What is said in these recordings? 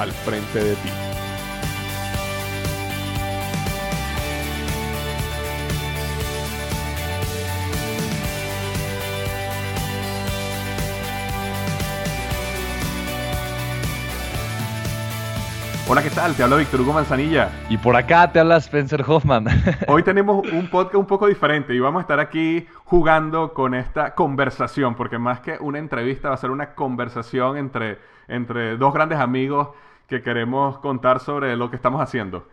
al frente de ti. Hola, ¿qué tal? Te habla Víctor Hugo Manzanilla. Y por acá te habla Spencer Hoffman. Hoy tenemos un podcast un poco diferente y vamos a estar aquí jugando con esta conversación, porque más que una entrevista va a ser una conversación entre, entre dos grandes amigos que queremos contar sobre lo que estamos haciendo.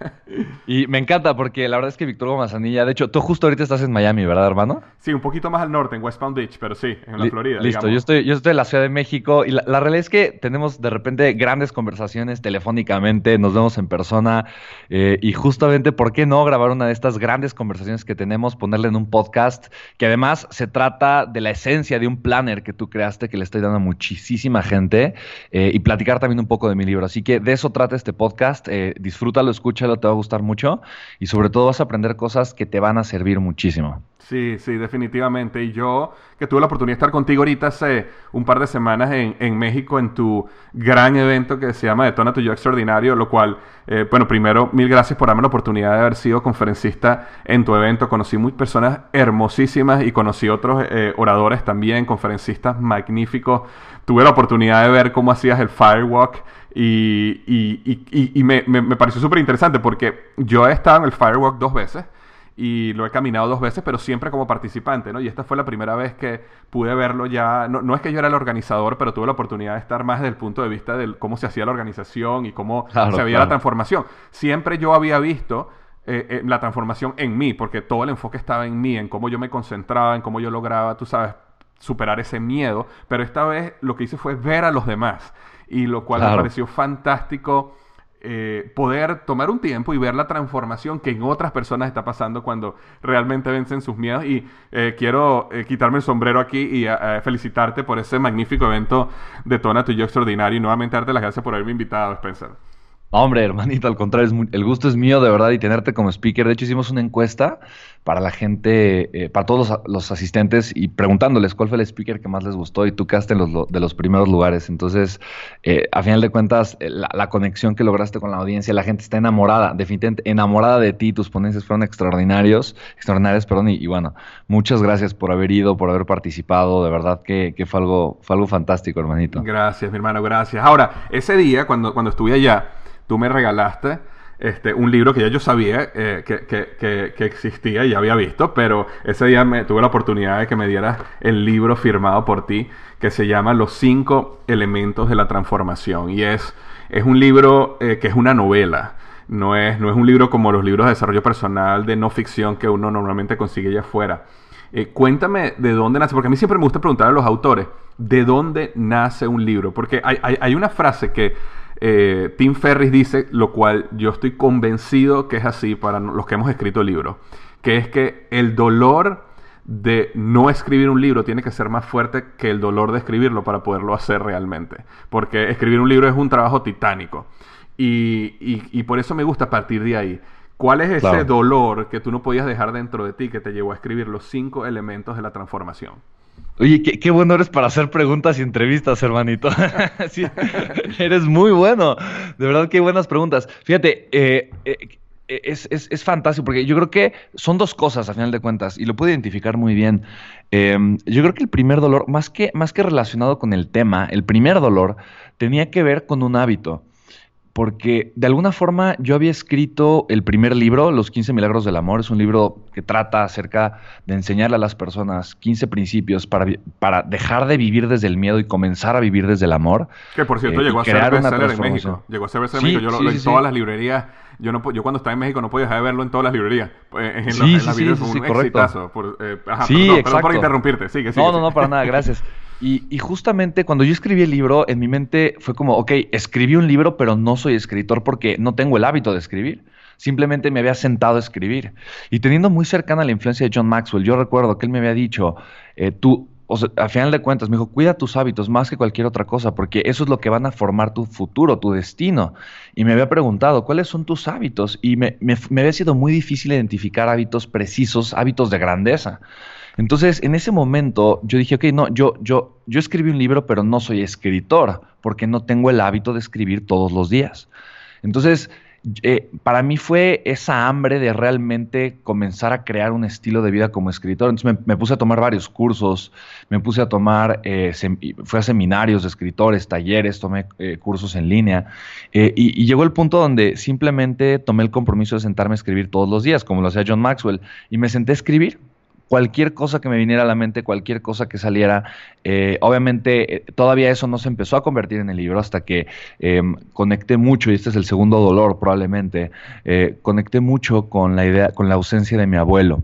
y me encanta porque la verdad es que Víctor Manzanilla, de hecho, tú justo ahorita estás en Miami, ¿verdad, hermano? Sí, un poquito más al norte, en West Palm Beach, pero sí, en la Florida. Listo, yo estoy, yo estoy en la Ciudad de México y la, realidad es que tenemos de repente grandes conversaciones telefónicamente, nos vemos en persona eh, y justamente, ¿por qué no grabar una de estas grandes conversaciones que tenemos, ponerle en un podcast que además se trata de la esencia de un planner que tú creaste que le estoy dando a muchísima gente eh, y platicar también un poco de mi libro? Así que de eso trata este podcast. Eh, disfrútalo, escúchalo, te va a gustar mucho y sobre todo vas a aprender cosas que te van a servir muchísimo. Sí, sí, definitivamente. Y yo, que tuve la oportunidad de estar contigo ahorita hace un par de semanas en, México en tu gran evento que se llama Detona tu Yo Extraordinario, lo cual, eh, bueno, primero, mil gracias por darme la oportunidad de haber sido conferencista en tu evento. Conocí muy personas hermosísimas y conocí otros eh, oradores también, conferencistas magníficos. Tuve la oportunidad de ver cómo hacías el Firewalk y, y, y, me, me, pareció súper interesante porque yo he estado en el Firewalk dos veces y lo he caminado dos veces, pero siempre como participante, ¿no? Y esta fue la primera vez que pude verlo ya, no, no es que yo era el organizador, pero tuve la oportunidad de estar más desde el punto de vista de cómo se hacía la organización y cómo se veía la transformación. Siempre yo había visto eh, eh, la transformación en mí, porque todo el enfoque estaba en mí, en cómo yo me concentraba, en cómo yo lograba, tú sabes, superar ese miedo, pero esta vez lo que hice fue ver a los demás y lo cual me pareció fantástico. Eh, poder tomar un tiempo y ver la transformación que en otras personas está pasando cuando realmente vencen sus miedos. Y eh, quiero eh, quitarme el sombrero aquí y felicitarte por ese magnífico evento de Tona Tu Yo Extraordinario y nuevamente darte las gracias por haberme invitado, Spencer. Hombre, hermanito, al contrario, el gusto es mío de verdad y tenerte como speaker. De hecho, hicimos una encuesta para la gente, eh, para todos los, asistentes y preguntándoles cuál fue el speaker que más les gustó y tú quedaste en los, de los primeros lugares. Entonces, eh, a final de cuentas, eh, la, conexión que lograste con la audiencia, la gente está enamorada, definitivamente enamorada de ti. Tus ponencias fueron extraordinarios, extraordinarias, perdón. Y, bueno, muchas gracias por haber ido, por haber participado. De verdad que, fue, algo, fue algo fantástico, hermanito. Gracias, mi hermano, gracias. Ahora, ese día, cuando, cuando estuve allá, tú me regalaste este, un libro que ya yo sabía eh, que, que, que, existía y ya había visto, pero ese día me, tuve la oportunidad de que me dieras el libro firmado por ti que se llama Los cinco elementos de la transformación. Y es, es un libro eh, que es una novela. No es, no es un libro como los libros de desarrollo personal de no ficción que uno normalmente consigue allá afuera. Eh, cuéntame de dónde nace, porque a mí siempre me gusta preguntar a los autores, ¿de dónde nace un libro? Porque hay, una frase que eh, Tim Ferris dice, lo cual yo estoy convencido que es así para los que hemos escrito libros, que es que el dolor de no escribir un libro tiene que ser más fuerte que el dolor de escribirlo para poderlo hacer realmente. Porque escribir un libro es un trabajo titánico. Y, por eso me gusta partir de ahí. ¿Cuál es ese dolor que tú no podías dejar dentro de ti que te llevó a escribir los cinco elementos de la transformación? Oye, qué, bueno eres para hacer preguntas y entrevistas, hermanito. eres muy bueno. De verdad, qué buenas preguntas. Fíjate, eh, eh, es, fantástico porque yo creo que son dos cosas a final de cuentas y lo puedo identificar muy bien. Em, yo creo que el primer dolor, más que, más que relacionado con el tema, el primer dolor tenía que ver con un hábito porque de alguna forma yo había escrito el primer libro, Los 15 Milagros del Amor, es un libro que trata acerca de enseñarle a las personas 15 principios para, para dejar de vivir desde el miedo y comenzar a vivir desde el amor. Que por cierto eh, llegó a ser bestseller en México. Llegó a ser bestseller en México. Yo lo, en todas las librerías. Yo, no, yo cuando estaba en México no podía dejar de verlo en todas las librerías. Eh, en, sí, en, sí, sí, un exitazo. Por, eh, ajá, sí, perdón, por interrumpirte. Sigue, sigue, no, no, no, para nada, gracias. Y, justamente cuando yo escribí el libro, en mi mente fue como, ok, escribí un libro, pero no soy escritor porque no tengo el hábito de escribir. Simplemente me había sentado a escribir. Y teniendo muy cercana la influencia de John Maxwell, yo recuerdo que él me había dicho, eh, tú, o sea, a final de cuentas, me dijo, cuida tus hábitos más que cualquier otra cosa, porque eso es lo que van a formar tu futuro, tu destino. Y me había preguntado, ¿cuáles son tus hábitos? Y me había sido muy difícil identificar hábitos precisos, hábitos de grandeza. Entonces, en ese momento, yo dije, ok, no, yo, yo, yo escribí un libro, pero no soy escritor, porque no tengo el hábito de escribir todos los días. Entonces, eh, para mí fue esa hambre de realmente comenzar a crear un estilo de vida como escritor. Entonces me, puse a tomar varios cursos, me puse a tomar, eh, fui a seminarios de escritores, talleres, tomé eh, cursos en línea y, y, llegó el punto donde simplemente tomé el compromiso de sentarme a escribir todos los días, como lo hacía John Maxwell, y me senté a escribir cualquier cosa que me viniera a la mente, cualquier cosa que saliera. Eh, obviamente, eh, todavía eso no se empezó a convertir en el libro hasta que em, conecté mucho, y este es el segundo dolor probablemente, eh, conecté mucho con la idea, con la ausencia de mi abuelo.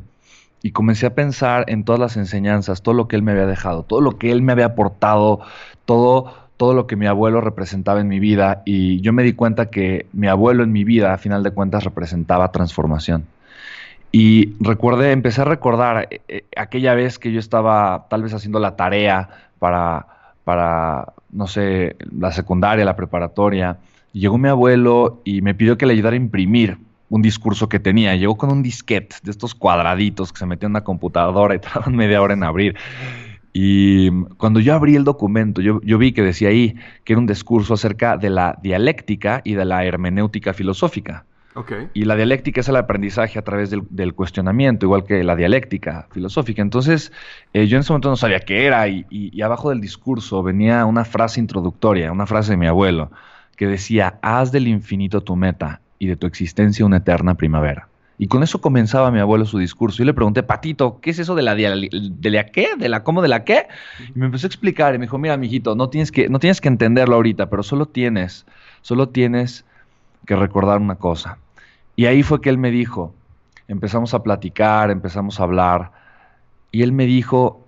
Y comencé a pensar en todas las enseñanzas, todo lo que él me había dejado, todo lo que él me había aportado, todo, todo lo que mi abuelo representaba en mi vida. Y yo me di cuenta que mi abuelo en mi vida, a final de cuentas, representaba transformación. Y recuerde, empecé a recordar eh, eh, aquella vez que yo estaba tal vez haciendo la tarea para, para, no sé, la secundaria, la preparatoria. llegó mi abuelo y me pidió que le ayudara a imprimir un discurso que tenía. Llegó con un disquete de estos cuadraditos que se metió en una computadora y tardaban media hora en abrir. Y cuando yo abrí el documento, yo, yo, vi que decía ahí que era un discurso acerca de la dialéctica y de la hermenéutica filosófica. Y la dialéctica es el aprendizaje a través del, cuestionamiento, igual que la dialéctica filosófica. Entonces, eh, yo en ese momento no sabía qué era y, abajo del discurso venía una frase introductoria, una frase de mi abuelo, que decía, haz del infinito tu meta y de tu existencia una eterna primavera. Y con eso comenzaba mi abuelo su discurso. Y le pregunté, Patito, ¿qué es eso de la, de la qué? ¿De la cómo? ¿De la qué? Y me empezó a explicar y me dijo, mira, mijito, no tienes que, no tienes que entenderlo ahorita, pero solo tienes, solo tienes que recordar una cosa. Y ahí fue que él me dijo, empezamos a platicar, empezamos a hablar, y él me dijo,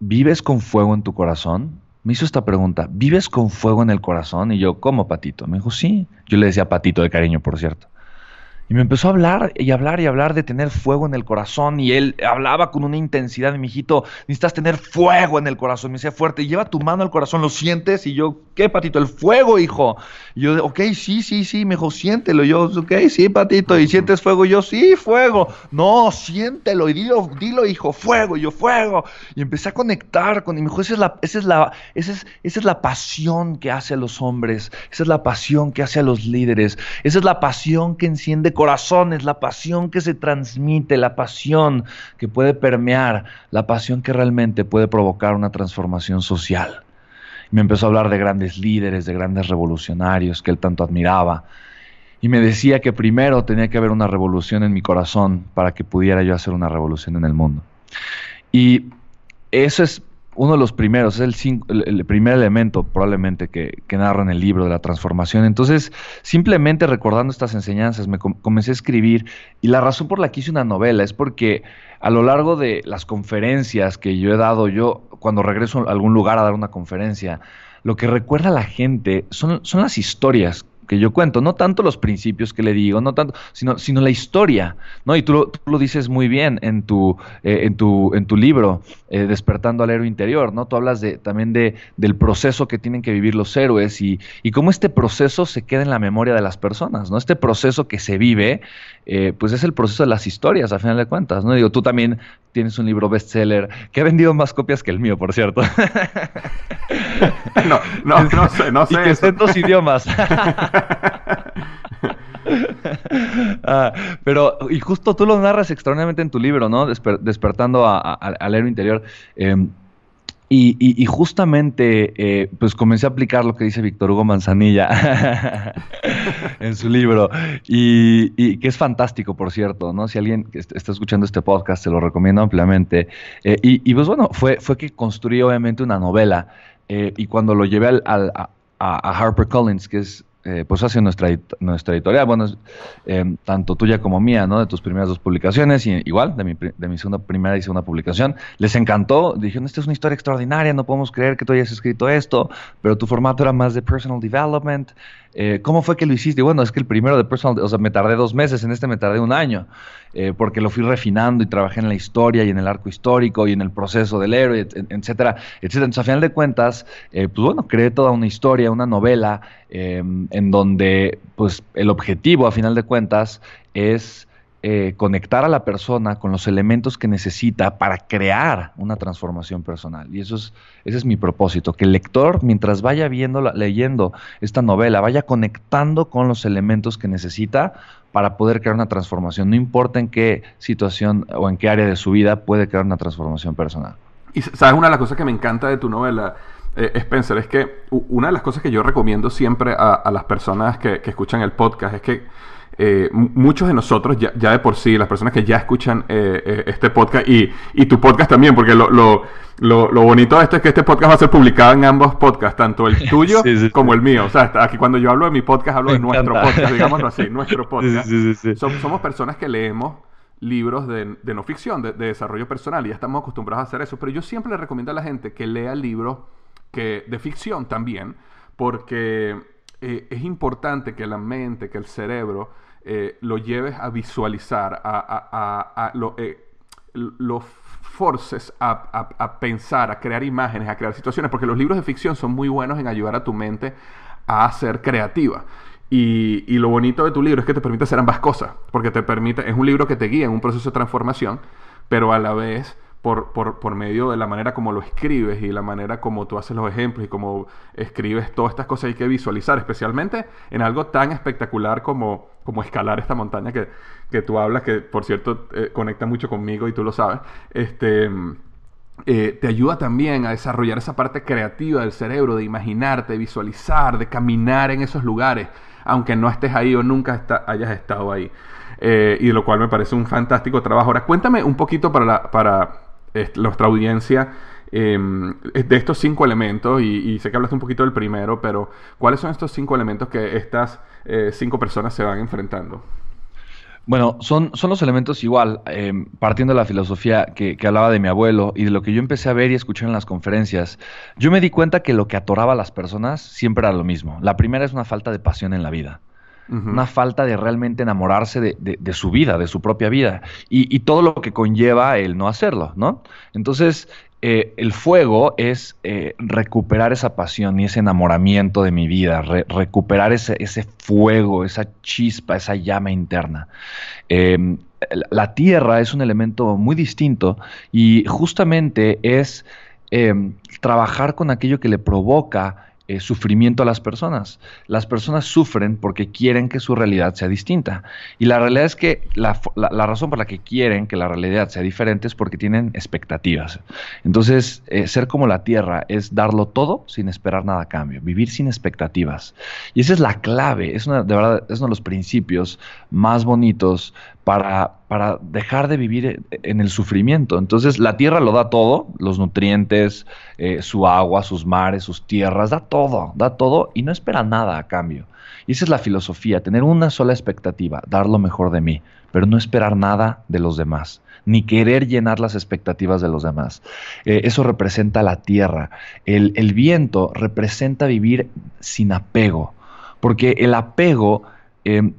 ¿vives con fuego en tu corazón? Me hizo esta pregunta, ¿vives con fuego en el corazón? Y yo, ¿cómo, Patito? Me dijo, sí. Yo le decía Patito de cariño, por cierto. Y me empezó a hablar y hablar y hablar de tener fuego en el corazón. Y él hablaba con una intensidad mi hijito, necesitas tener fuego en el corazón. Me decía fuerte, lleva tu mano al corazón, ¿lo sientes? Y yo, ¿qué, patito? El fuego, hijo. Y yo, ok, sí, sí, sí. Me dijo, siéntelo. yo, ok, sí, patito. ¿Y sientes fuego? Yo, sí, fuego. No, siéntelo. Y dilo, dilo, hijo, fuego. Y yo, fuego. Y empecé a conectar con. Y me dijo, esa es la, esa es la, esa es, esa es la pasión que hace a los hombres. Esa es la pasión que hace a los líderes. Esa es la pasión que enciende corazones, la pasión que se transmite, la pasión que puede permear, la pasión que realmente puede provocar una transformación social. me empezó a hablar de grandes líderes, de grandes revolucionarios que él tanto admiraba. Y me decía que primero tenía que haber una revolución en mi corazón para que pudiera yo hacer una revolución en el mundo. Y eso es uno de los primeros, es el, primer elemento probablemente que, que, narra en el libro de la transformación. Entonces, simplemente recordando estas enseñanzas, me comencé a escribir y la razón por la que hice una novela es porque a lo largo de las conferencias que yo he dado, yo cuando regreso a algún lugar a dar una conferencia, lo que recuerda a la gente son las historias que yo cuento, no tanto los principios que le digo, no tanto, sino, sino la historia, ¿no? Y tú, lo dices muy bien en tu, eh, en tu, en tu libro, eh, Despertando al héroe interior, ¿no? Tú hablas de, también de, del proceso que tienen que vivir los héroes y, y cómo este proceso se queda en la memoria de las personas, ¿no? Este proceso que se vive, eh, pues es el proceso de las historias, a final de cuentas, ¿no? Digo, tú también tienes un libro bestseller que ha vendido más copias que el mío, por cierto. no, no, no sé, no sé. Y que está en dos idiomas. Ah, pero, y justo tú lo narras extraordinariamente en tu libro, ¿no? despertando al héroe interior. Em, y, justamente, eh, pues comencé a aplicar lo que dice Víctor Hugo Manzanilla en su libro, y, que es fantástico, por cierto, ¿no? Si alguien está escuchando este podcast, se lo recomiendo ampliamente. Eh, y, pues bueno, fue, fue que construí obviamente una novela, eh, y cuando lo llevé al, a, a HarperCollins, que es eh, pues hace nuestra, nuestra editorial, bueno, eh, tanto tuya como mía, ¿no? De tus primeras dos publicaciones, y igual, de mi, de mi segunda, primera y segunda publicación. Les encantó, dijeron, esta es una historia extraordinaria, no podemos creer que tú hayas escrito esto, pero tu formato era más de personal development. Eh, ¿Cómo fue que lo hiciste? Bueno, es que el primero de personal, o sea, me tardé dos meses, en este me tardé un año, porque lo fui refinando y trabajé en la historia y en el arco histórico y en el proceso del héroe, etcétera, etcétera. Entonces, a final de cuentas, pues bueno, creé toda una historia, una novela, Em, en donde pues el objetivo a final de cuentas es eh, conectar a la persona con los elementos que necesita para crear una transformación personal. Y eso es, ese es mi propósito, que el lector, mientras vaya viendo, leyendo esta novela, vaya conectando con los elementos que necesita para poder crear una transformación. No importa en qué situación o en qué área de su vida puede crear una transformación personal. Y sabes, una de las cosas que me encanta de tu novela eh, Spencer, es que una de las cosas que yo recomiendo siempre a, las personas que, escuchan el podcast es que eh, muchos de nosotros, ya, de por sí, las personas que ya escuchan eh, este podcast y, tu podcast también, porque lo, bonito de esto es que este podcast va a ser publicado en ambos podcasts, tanto el tuyo como el mío. O sea, aquí cuando yo hablo de mi podcast, hablo de nuestro podcast, digámoslo así, nuestro podcast. somos personas que leemos libros de, no ficción, de, de, desarrollo personal, y ya estamos acostumbrados a hacer eso, pero yo siempre le recomiendo a la gente que lea libros que de ficción también, porque eh, es importante que la mente, que el cerebro eh, lo lleves a visualizar, a, lo, eh, forces a, pensar, a crear imágenes, a crear situaciones, porque los libros de ficción son muy buenos en ayudar a tu mente a ser creativa. Y, y, lo bonito de tu libro es que te permite hacer ambas cosas, porque te permite, es un libro que te guía en un proceso de transformación, pero a la vez por, por, por, medio de la manera como lo escribes y la manera como tú haces los ejemplos y como escribes todas estas cosas hay que visualizar, especialmente en algo tan espectacular como, como escalar esta montaña que, que tú hablas, que por cierto eh, conecta mucho conmigo y tú lo sabes. Este, eh, te ayuda también a desarrollar esa parte creativa del cerebro, de imaginarte, de visualizar, de caminar en esos lugares, aunque no estés ahí o nunca hayas estado ahí. Eh, y lo cual me parece un fantástico trabajo. Ahora, cuéntame un poquito para, la, para nuestra audiencia em, de estos cinco elementos, y, sé que hablaste un poquito del primero, pero ¿cuáles son estos cinco elementos que estas eh, cinco personas se van enfrentando? Bueno, son, son los elementos igual, em, partiendo de la filosofía que, que, hablaba de mi abuelo y de lo que yo empecé a ver y escuchar en las conferencias, yo me di cuenta que lo que atoraba a las personas siempre era lo mismo. La primera es una falta de pasión en la vida una falta de realmente enamorarse de, su vida, de su propia vida, y, todo lo que conlleva el no hacerlo, ¿no? Entonces, eh, el fuego es eh, recuperar esa pasión y ese enamoramiento de mi vida, recuperar ese, ese, fuego, esa chispa, esa llama interna. Em, la tierra es un elemento muy distinto y justamente es em, trabajar con aquello que le provoca eh, sufrimiento a las personas. Las personas sufren porque quieren que su realidad sea distinta. Y la realidad es que la, razón por la que quieren que la realidad sea diferente es porque tienen expectativas. Entonces, eh, ser como la tierra es darlo todo sin esperar nada a cambio, vivir sin expectativas. Y esa es la clave, es una, de verdad, es uno de los principios más bonitos para, para dejar de vivir en el sufrimiento. Entonces la tierra lo da todo, los nutrientes, eh, su agua, sus mares, sus tierras, da todo, da todo y no espera nada a cambio. Y esa es la filosofía, tener una sola expectativa, dar lo mejor de mí, pero no esperar nada de los demás, ni querer llenar las expectativas de los demás. Eh, eso representa la tierra. El, el viento representa vivir sin apego, porque el apego eh,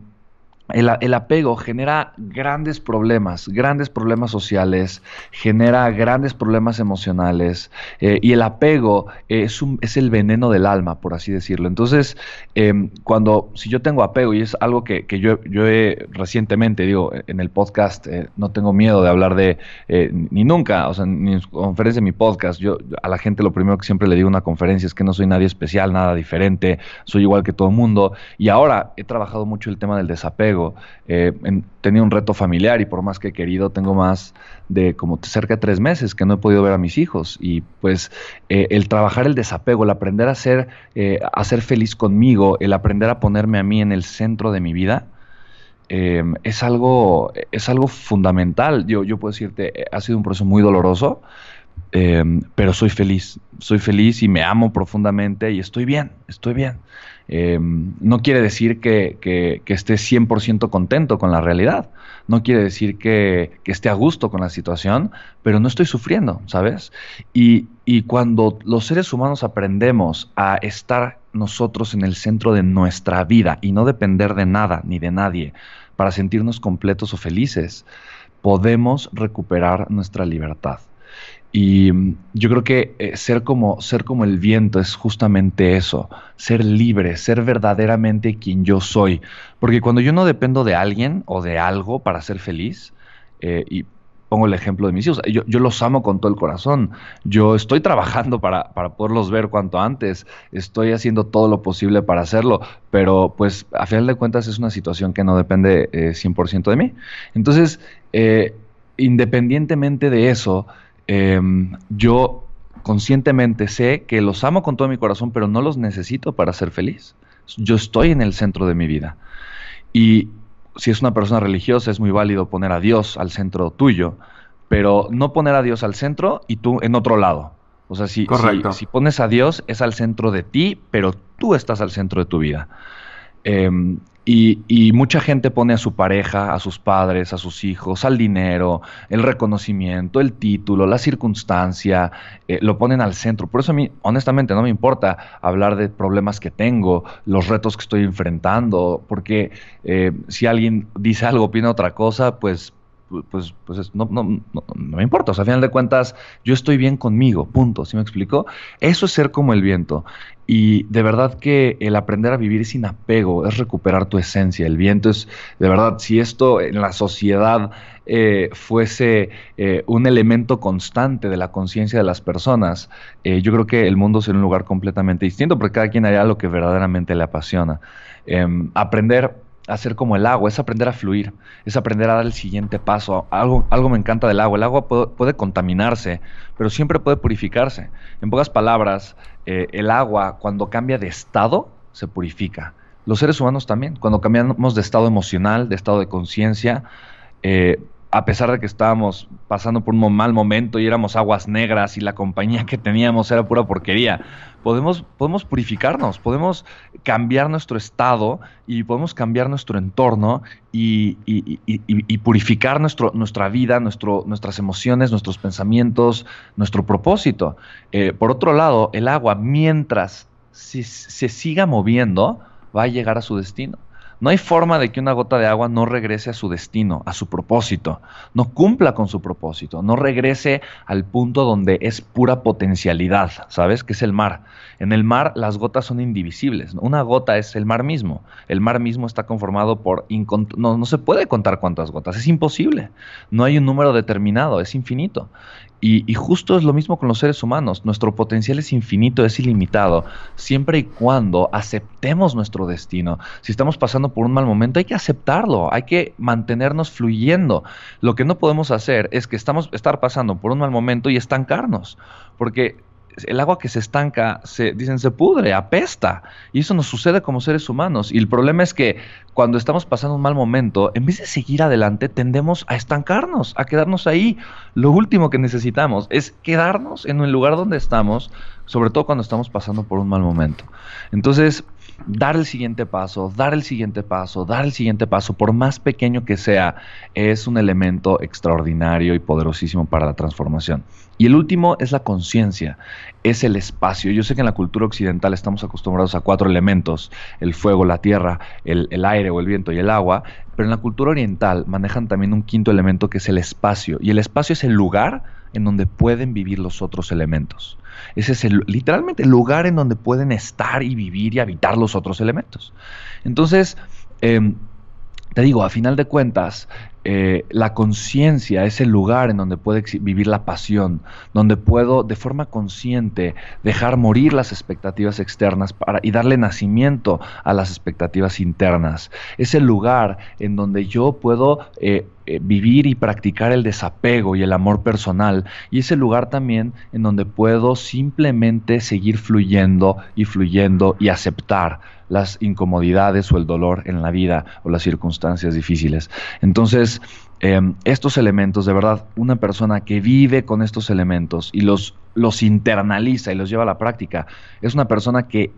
el, apego genera grandes problemas, grandes problemas sociales, genera grandes problemas emocionales eh, y el apego es, es, el veneno del alma, por así decirlo. Entonces, em, cuando, si yo tengo apego y es algo que, yo, yo, he recientemente, digo, en el podcast, eh, no tengo miedo de hablar de, eh, ni nunca, o sea, ni en conferencia de mi podcast, yo a la gente lo primero que siempre le digo en una conferencia es que no soy nadie especial, nada diferente, soy igual que todo el mundo y ahora he trabajado mucho el tema del desapego eh, tenía un reto familiar y por más que he querido, tengo más de como cerca de tres meses que no he podido ver a mis hijos. Y pues eh, el trabajar el desapego, el aprender a ser, eh, a ser feliz conmigo, el aprender a ponerme a mí en el centro de mi vida, es, algo, es algo fundamental. Yo, yo puedo decirte, ha sido un proceso muy doloroso, pero soy feliz, soy feliz y me amo profundamente y estoy bien, estoy bien. Eh, no quiere decir que, que, que esté 100% contento con la realidad, no quiere decir que, esté a gusto con la situación, pero no estoy sufriendo, ¿sabes? Y, y cuando los seres humanos aprendemos a estar nosotros en el centro de nuestra vida y no depender de nada ni de nadie para sentirnos completos o felices, podemos recuperar nuestra libertad. Y mm, yo creo que eh, ser, como, ser como el viento es justamente eso, ser libre, ser verdaderamente quien yo soy. Porque cuando yo no dependo de alguien o de algo para ser feliz, eh, y pongo el ejemplo de mis hijos, yo, los amo con todo el corazón, yo estoy trabajando para, para, poderlos ver cuanto antes, estoy haciendo todo lo posible para hacerlo, pero pues a final de cuentas es una situación que no depende 100% eh, de mí. Entonces, independientemente de eso, Em, yo conscientemente sé que los amo con todo mi corazón, pero no los necesito para ser feliz. Yo estoy en el centro de mi vida. Y si es una persona religiosa, es muy válido poner a Dios al centro tuyo, pero no poner a Dios al centro y tú en otro lado. O sea, si, si, pones a Dios es al centro de ti, pero tú estás al centro de tu vida. Em, y, mucha gente pone a su pareja, a sus padres, a sus hijos, al dinero, el reconocimiento, el título, la circunstancia, eh, lo ponen al centro. Por eso a mí, honestamente, no me importa hablar de problemas que tengo, los retos que estoy enfrentando, porque eh, si alguien dice algo, opina otra cosa, pues pues, pues no, no, no, me importa. O sea, a final de cuentas, yo estoy bien conmigo, punto. ¿Sí me explico? Eso es ser como el viento. Y de verdad que el aprender a vivir sin apego es recuperar tu esencia. El viento es, de verdad, si esto en la sociedad eh, fuese eh, un elemento constante de la conciencia de las personas, eh, yo creo que el mundo sería un lugar completamente distinto, porque cada quien haría lo que verdaderamente le apasiona. Em, aprender a ser como el agua, es aprender a fluir, es aprender a dar el siguiente paso. Algo, algo me encanta del agua. El agua puede, contaminarse, pero siempre puede purificarse. En pocas palabras, eh, el agua cuando cambia de estado, se purifica. Los seres humanos también, cuando cambiamos de estado emocional, de estado de conciencia, eh, a pesar de que estábamos pasando por un mal momento y éramos aguas negras y la compañía que teníamos era pura porquería, podemos, podemos purificarnos, podemos cambiar nuestro estado y podemos cambiar nuestro entorno y, purificar nuestro, nuestra vida, nuestro, nuestras emociones, nuestros pensamientos, nuestro propósito. Eh, por otro lado, el agua, mientras se siga moviendo, va a llegar a su destino. No hay forma de que una gota de agua no regrese a su destino, a su propósito, no cumpla con su propósito, no regrese al punto donde es pura potencialidad, ¿sabes? Que es el mar. En el mar las gotas son indivisibles. Una gota es el mar mismo. El mar mismo está conformado por... No, no se puede contar cuántas gotas, es imposible. No hay un número determinado, es infinito. Y, justo es lo mismo con los seres humanos. Nuestro potencial es infinito, es ilimitado, siempre y cuando aceptemos nuestro destino. Si estamos pasando por un mal momento, hay que aceptarlo, hay que mantenernos fluyendo. Lo que no podemos hacer es que estamos estar pasando por un mal momento y estancarnos, porque el agua que se estanca, se, dicen, se pudre, apesta. Y eso nos sucede como seres humanos. Y el problema es que cuando estamos pasando un mal momento, en vez de seguir adelante, tendemos a estancarnos, a quedarnos ahí. Lo último que necesitamos es quedarnos en el lugar donde estamos, sobre todo cuando estamos pasando por un mal momento. Entonces, dar el siguiente paso, dar el siguiente paso, dar el siguiente paso, por más pequeño que sea, es un elemento extraordinario y poderosísimo para la transformación. Y el último es la conciencia, es el espacio. Yo sé que en la cultura occidental estamos acostumbrados a cuatro elementos, el fuego, la tierra, el, el aire o el viento y el agua, pero en la cultura oriental manejan también un quinto elemento que es el espacio. Y el espacio es el lugar en donde pueden vivir los otros elementos. Ese es el, literalmente el lugar en donde pueden estar y vivir y habitar los otros elementos. Entonces, em, te digo, a final de cuentas, eh, la conciencia es el lugar en donde puede vivir la pasión, donde puedo de forma consciente dejar morir las expectativas externas para, y darle nacimiento a las expectativas internas. Es el lugar en donde yo puedo eh, eh, vivir y practicar el desapego y el amor personal. Y es el lugar también en donde puedo simplemente seguir fluyendo y fluyendo y aceptar las incomodidades o el dolor en la vida o las circunstancias difíciles. Entonces, em, estos elementos, de verdad, una persona que vive con estos elementos y los, los internaliza y los lleva a la práctica, es una persona que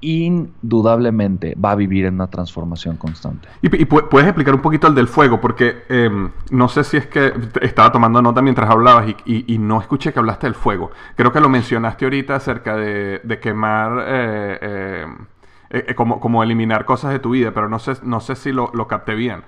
indudablemente va a vivir en una transformación constante. Y, puedes explicar un poquito el del fuego, porque em, no sé si es que estaba tomando nota mientras hablabas y, no escuché que hablaste del fuego. Creo que lo mencionaste ahorita acerca de, quemar, eh, em, eh, eh, como, como, eliminar cosas de tu vida, pero no sé, no sé si lo, lo capté bien.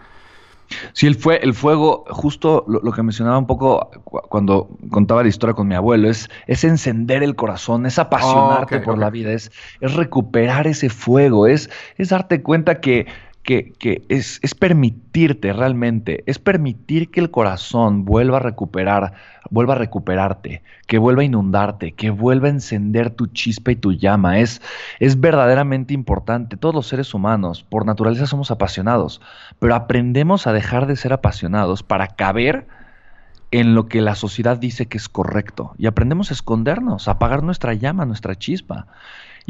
Sí, el, fue, el fuego, justo lo, que mencionaba un poco cuando contaba la historia con mi abuelo, es, es encender el corazón, es apasionarte por la vida, es, es recuperar ese fuego, es, es darte cuenta que que, es, es, permitirte realmente, es permitir que el corazón vuelva a recuperar, vuelva a recuperarte, que vuelva a inundarte, que vuelva a encender tu chispa y tu llama. Es, es verdaderamente importante. Todos los seres humanos, por naturaleza, somos apasionados, pero aprendemos a dejar de ser apasionados para caber en lo que la sociedad dice que es correcto. Y aprendemos a escondernos, a apagar nuestra llama, nuestra chispa.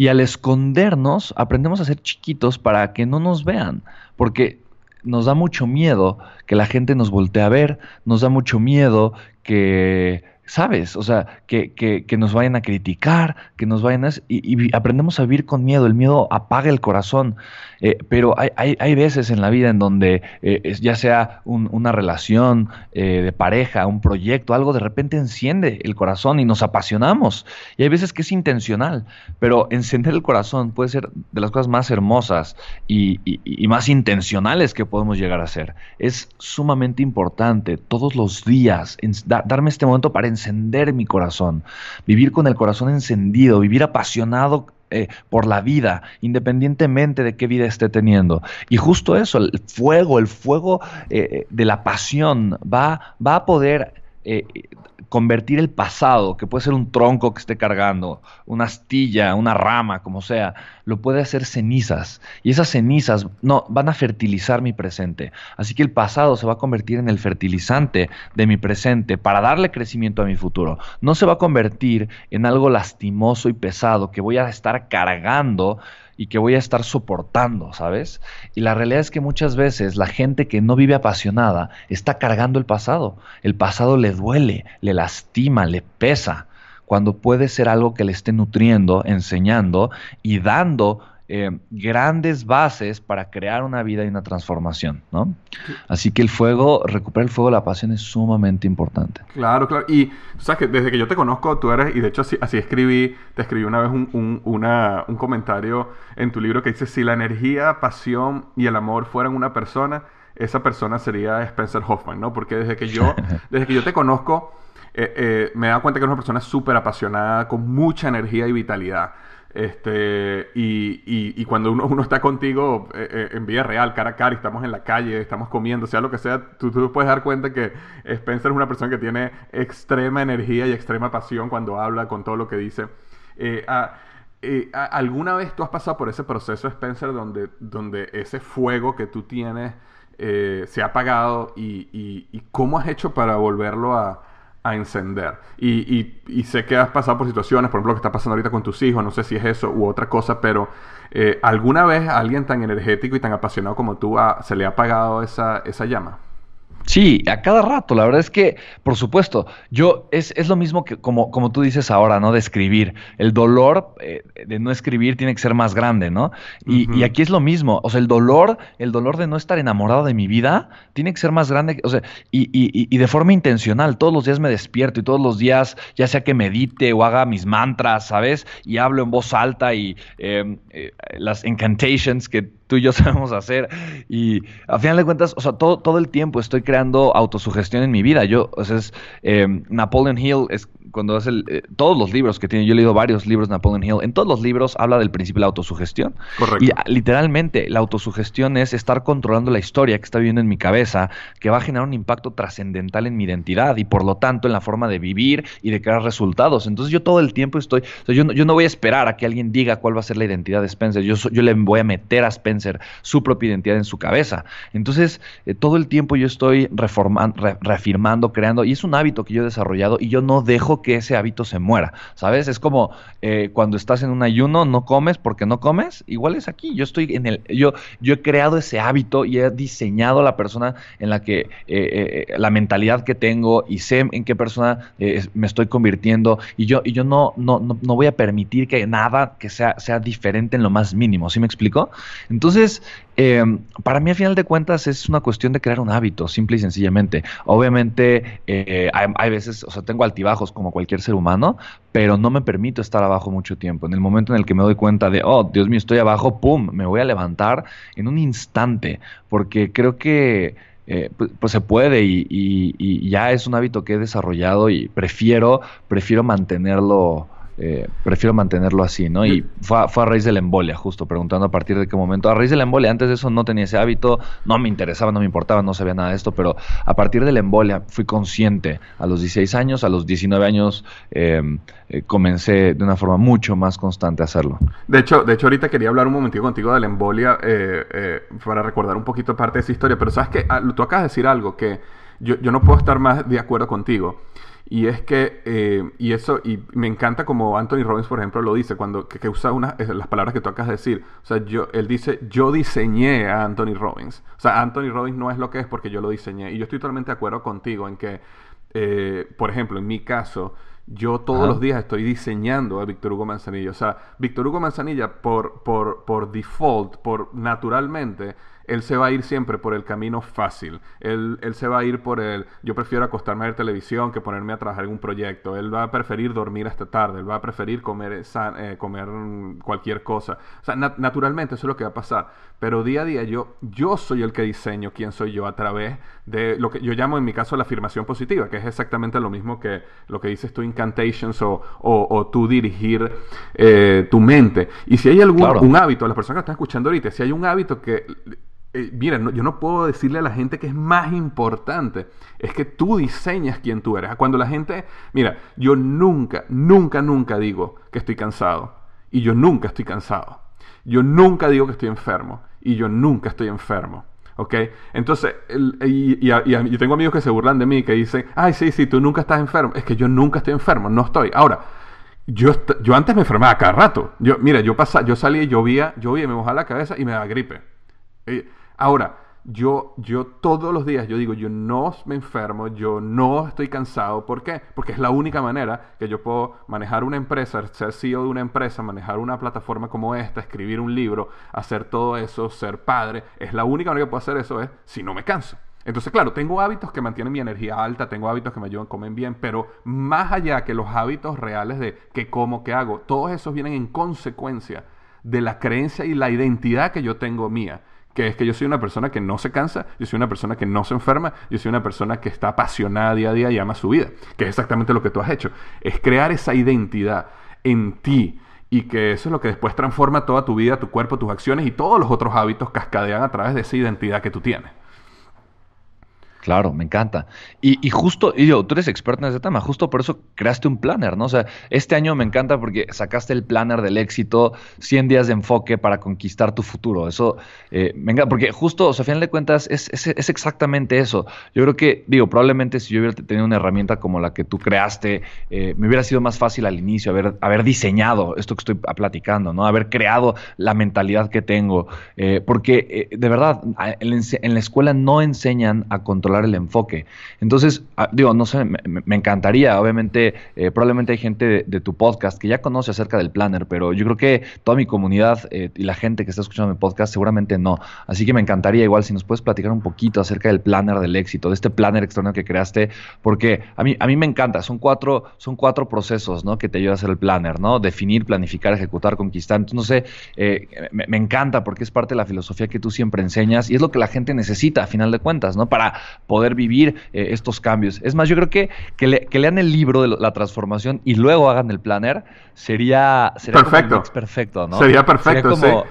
Y al escondernos, aprendemos a ser chiquitos para que no nos vean, porque nos da mucho miedo que la gente nos voltee a ver, nos da mucho miedo que ¿sabes? O sea, que, que, nos vayan a criticar, que nos vayan a... Y, aprendemos a vivir con miedo, el miedo apaga el corazón, eh, pero hay, hay, hay, veces en la vida en donde eh, ya sea una relación eh, de pareja, un proyecto, algo de repente enciende el corazón y nos apasionamos. Y hay veces que es intencional, pero encender el corazón puede ser de las cosas más hermosas y, y más intencionales que podemos llegar a hacer. Es sumamente importante todos los días darme este momento para encender mi corazón, vivir con el corazón encendido, vivir apasionado eh, por la vida, independientemente de qué vida esté teniendo. Y justo eso, el fuego, el fuego eh, de la pasión va, va a poder eh, convertir el pasado, que puede ser un tronco que esté cargando, una astilla, una rama, como sea, lo puede hacer cenizas. Y esas cenizas no, van a fertilizar mi presente. Así que el pasado se va a convertir en el fertilizante de mi presente para darle crecimiento a mi futuro. No se va a convertir en algo lastimoso y pesado que voy a estar cargando y que voy a estar soportando, ¿sabes? Y la realidad es que muchas veces la gente que no vive apasionada está cargando el pasado. El pasado le duele, le lastima, le pesa, cuando puede ser algo que le esté nutriendo, enseñando y dando eh, grandes bases para crear una vida y una transformación, ¿no? Así que el fuego, recuperar el fuego la pasión es sumamente importante. Claro, claro. Y sabes que desde que yo te conozco, tú eres, y de hecho así, así escribí, te escribí una vez un, un comentario en tu libro que dice, si la energía, pasión y el amor fueran una persona, esa persona sería Spencer Hoffman, ¿no? Porque desde que yo, desde que yo te conozco, eh, eh, me he dado cuenta que eres una persona súper apasionada, con mucha energía y vitalidad. Este, y, y, cuando uno, uno, está contigo eh, eh, en vida real, cara a cara, y estamos en la calle, estamos comiendo, sea lo que sea, tú, tú, puedes dar cuenta que Spencer es una persona que tiene extrema energía y extrema pasión cuando habla con todo lo que dice. Eh, ¿Alguna vez tú has pasado por ese proceso, Spencer, donde, donde ese fuego que tú tienes se ha apagado y, y, cómo has hecho para volverlo a, a encender. Y, sé que has pasado por situaciones, por ejemplo, lo que está pasando ahorita con tus hijos, no sé si es eso u otra cosa, pero eh, ¿alguna vez alguien tan energético y tan apasionado como tú se le ha apagado esa, esa llama? Sí, a cada rato. La verdad es que, por supuesto, yo es, es lo mismo que como, como tú dices ahora, ¿no? De escribir. El dolor eh, de no escribir tiene que ser más grande, ¿no? Y, y, aquí es lo mismo. O sea, el dolor, el dolor de no estar enamorado de mi vida tiene que ser más grande. O sea, y, y, y de forma intencional. Todos los días me despierto y todos los días, ya sea que medite o haga mis mantras, ¿sabes? Y hablo en voz alta y em, eh, las incantations que tú y yo sabemos hacer. Y a final de cuentas, o sea, todo, todo el tiempo estoy creando autosugestión en mi vida. Yo, o sea, es, eh, Napoleon Hill es cuando es el, eh, todos los libros que tiene, yo he leído varios libros de Napoleon Hill, en todos los libros habla del principio de la autosugestión. Correcto. Y ah, literalmente la autosugestión es estar controlando la historia que está viviendo en mi cabeza, que va a generar un impacto trascendental en mi identidad y por lo tanto en la forma de vivir y de crear resultados. Entonces yo todo el tiempo estoy, yo, no, yo no voy a esperar a que alguien diga cuál va a ser la identidad de Spencer, yo, yo le voy a meter a Spencer su propia identidad en su cabeza. Entonces eh, todo el tiempo yo estoy reformando, reafirmando, creando, y es un hábito que yo he desarrollado y yo no dejo que ese hábito se muera, ¿sabes? Es como eh, cuando estás en un ayuno, no comes porque no comes, igual es aquí, yo estoy en el, yo, yo he creado ese hábito y he diseñado la persona en la que, eh, la mentalidad que tengo y sé en qué persona me estoy convirtiendo y yo, y yo no, no, no, no, voy a permitir que nada que sea, sea diferente en lo más mínimo, ¿sí me explico? Entonces, Em, para mí, a final de cuentas, es una cuestión de crear un hábito, simple y sencillamente. Obviamente, eh, hay, veces, o sea, tengo altibajos como cualquier ser humano, pero no me permito estar abajo mucho tiempo. En el momento en el que me doy cuenta de, oh, Dios mío, estoy abajo, ¡pum! Me voy a levantar en un instante, porque creo que... Eh, pues, se puede y, y, ya es un hábito que he desarrollado y prefiero, prefiero mantenerlo eh, prefiero mantenerlo así, ¿no? Y fue a, fue a, raíz de la embolia, justo preguntando a partir de qué momento. A raíz de la embolia, antes de eso no tenía ese hábito, no me interesaba, no me importaba, no sabía nada de esto, pero a partir de la embolia fui consciente. A los 16 años, a los 19 años, em, eh, comencé de una forma mucho más constante a hacerlo. De hecho, de hecho ahorita quería hablar un momentito contigo de la embolia eh, para recordar un poquito parte de esa historia, pero sabes que ah, tú acabas de decir algo que yo, yo no puedo estar más de acuerdo contigo. Y es que, eh, y eso, y me encanta como Anthony Robbins, por ejemplo, lo dice, cuando que, usa una, las palabras que tú acabas de decir. O sea, yo, él dice, yo diseñé a Anthony Robbins. O sea, Anthony Robbins no es lo que es porque yo lo diseñé. Y yo estoy totalmente de acuerdo contigo en que, eh, por ejemplo, en mi caso, yo todos los días estoy diseñando a Víctor Hugo Manzanilla. O sea, Víctor Hugo Manzanilla, por, por, por default, por naturalmente, él se va a ir siempre por el camino fácil. Él, él, se va a ir por el, yo prefiero acostarme a ver televisión que ponerme a trabajar en un proyecto. Él va a preferir dormir hasta tarde, él va a preferir comer, eh, comer cualquier cosa. O sea, naturalmente eso es lo que va a pasar. Pero día a día yo, yo soy el que diseño quién soy yo a través de lo que yo llamo en mi caso la afirmación positiva, que es exactamente lo mismo que lo que dices tú, incantations o, o, tú dirigir eh, tu mente. Y si hay algún un hábito, las personas que están escuchando ahorita, si hay un hábito que eh, mira, yo no puedo decirle a la gente que es más importante. Es que tú diseñas quién tú eres. Cuando la gente, mira, yo nunca, nunca, nunca digo que estoy cansado. Y yo nunca estoy cansado. Yo nunca digo que estoy enfermo. Y yo nunca estoy enfermo. ¿Ok? Entonces, y, y, tengo amigos que se burlan de mí, que dicen, ay, sí, sí, tú nunca estás enfermo. Es que yo nunca estoy enfermo, no estoy. Ahora, yo, yo antes me enfermaba cada rato. Yo, mira, yo, pasaba, yo salía y llovía, llovía, me mojaba la cabeza y me daba gripe. Ahora, yo, yo todos los días, yo digo, yo no me enfermo, yo no estoy cansado. ¿Por qué? Porque es la única manera que yo puedo manejar una empresa, ser CEO de una empresa, manejar una plataforma como esta, escribir un libro, hacer todo eso, ser padre. Es la única manera que puedo hacer eso es si no me canso. Entonces, claro, tengo hábitos que mantienen mi energía alta, tengo hábitos que me ayudan a comer bien, pero más allá que los hábitos reales de qué como, qué hago, todos esos vienen en consecuencia de la creencia y la identidad que yo tengo mía que es que yo soy una persona que no se cansa, yo soy una persona que no se enferma, yo soy una persona que está apasionada día a día y ama su vida, que es exactamente lo que tú has hecho, es crear esa identidad en ti y que eso es lo que después transforma toda tu vida, tu cuerpo, tus acciones y todos los otros hábitos cascadean a través de esa identidad que tú tienes. Claro, me encanta. Y, justo, y yo, tú eres experto en ese tema, justo por eso creaste un planner, ¿no? O sea, este año me encanta porque sacaste el planner del éxito, 100 días de enfoque para conquistar tu futuro. Eso, eh, venga, porque justo, o sea, a final de cuentas, es, es, es, exactamente eso. Yo creo que, digo, probablemente si yo hubiera tenido una herramienta como la que tú creaste, eh, me hubiera sido más fácil al inicio haber, haber diseñado esto que estoy platicando, ¿no? Haber creado la mentalidad que tengo. Eh, porque, de verdad, en la escuela no enseñan a controlar el enfoque. Entonces, ah, digo, no sé, me, encantaría, obviamente, eh, probablemente hay gente de, tu podcast que ya conoce acerca del planner, pero yo creo que toda mi comunidad eh, y la gente que está escuchando mi podcast seguramente no. Así que me encantaría igual si nos puedes platicar un poquito acerca del planner del éxito, de este planner externo que creaste, porque a mí, a mí me encanta, son cuatro, son cuatro procesos, ¿no? Que te ayuda a hacer el planner, ¿no? Definir, planificar, ejecutar, conquistar. Entonces, no sé, eh, me, me encanta porque es parte de la filosofía que tú siempre enseñas y es lo que la gente necesita a final de cuentas, ¿no? Para poder vivir eh, estos cambios. Es más, yo creo que, que, lean el libro de la transformación y luego hagan el planner sería, sería perfecto. perfecto, ¿no? Sería perfecto, sería,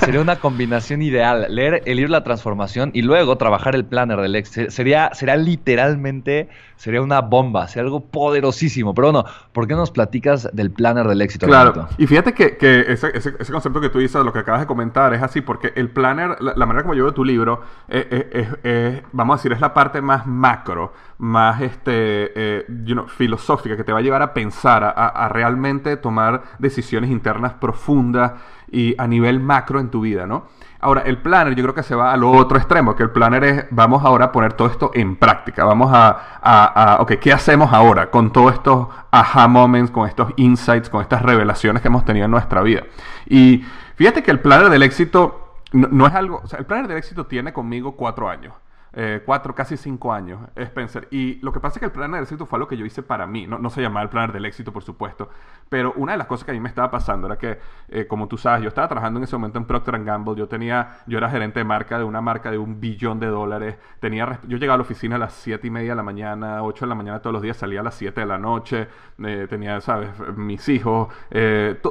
sería una combinación ideal. Leer el libro la transformación y luego trabajar el planner del ex. Sería, sería literalmente, sería una bomba, sería algo poderosísimo. Pero bueno, ¿por qué nos platicas del planner del éxito? Claro, y fíjate que, que ese, ese, ese, concepto que tú dices, lo que acabas de comentar, es así, porque el planner, la, manera como yo veo tu libro, es, vamos a decir, es la parte más macro, más este, eh, filosófica, que te va a llevar a pensar, a, a, realmente tomar decisiones internas profundas y a nivel macro en tu vida, ¿no? Ahora, el planner yo creo que se va al otro extremo, que el planner es, vamos ahora a poner todo esto en práctica, vamos a, a, ok, ¿qué hacemos ahora con todos estos aha moments, con estos insights, con estas revelaciones que hemos tenido en nuestra vida? Y fíjate que el planner del éxito no, no es algo, o sea, el planner del éxito tiene conmigo cuatro años. Eh, cuatro, casi cinco años, Spencer. Y lo que pasa es que el planner del éxito fue lo que yo hice para mí. No, no se llamaba el planner del éxito, por supuesto. Pero una de las cosas que a mí me estaba pasando era que, eh, como tú sabes, yo estaba trabajando en ese momento en Procter Gamble. Yo tenía, yo era gerente de marca de una marca de un billón de dólares. Tenía, yo llegaba a la oficina a las siete y media de la mañana, ocho de la mañana todos los días, salía a las siete de la noche. Eh, tenía, sabes, mis hijos.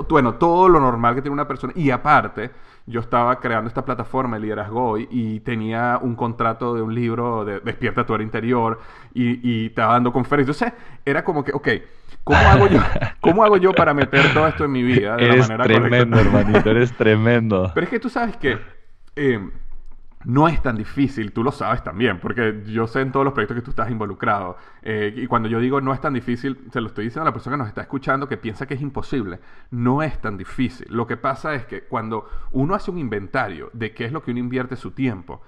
bueno, todo lo normal que tiene una persona. Y aparte yo estaba creando esta plataforma de liderazgo y, tenía un contrato de un libro de Despierta tu interior y, y estaba dando conferencias. Entonces, era como que, ok, ¿cómo hago yo, cómo hago yo para meter todo esto en mi vida de eres la manera tremendo, hermanito, eres tremendo. Pero es que tú sabes que... Eh, no es tan difícil, tú lo sabes también, porque yo sé en todos los proyectos que tú estás involucrado. Eh, y cuando yo digo no es tan difícil, se lo estoy diciendo a la persona que nos está escuchando que piensa que es imposible. No es tan difícil. Lo que pasa es que cuando uno hace un inventario de qué es lo que uno invierte su tiempo,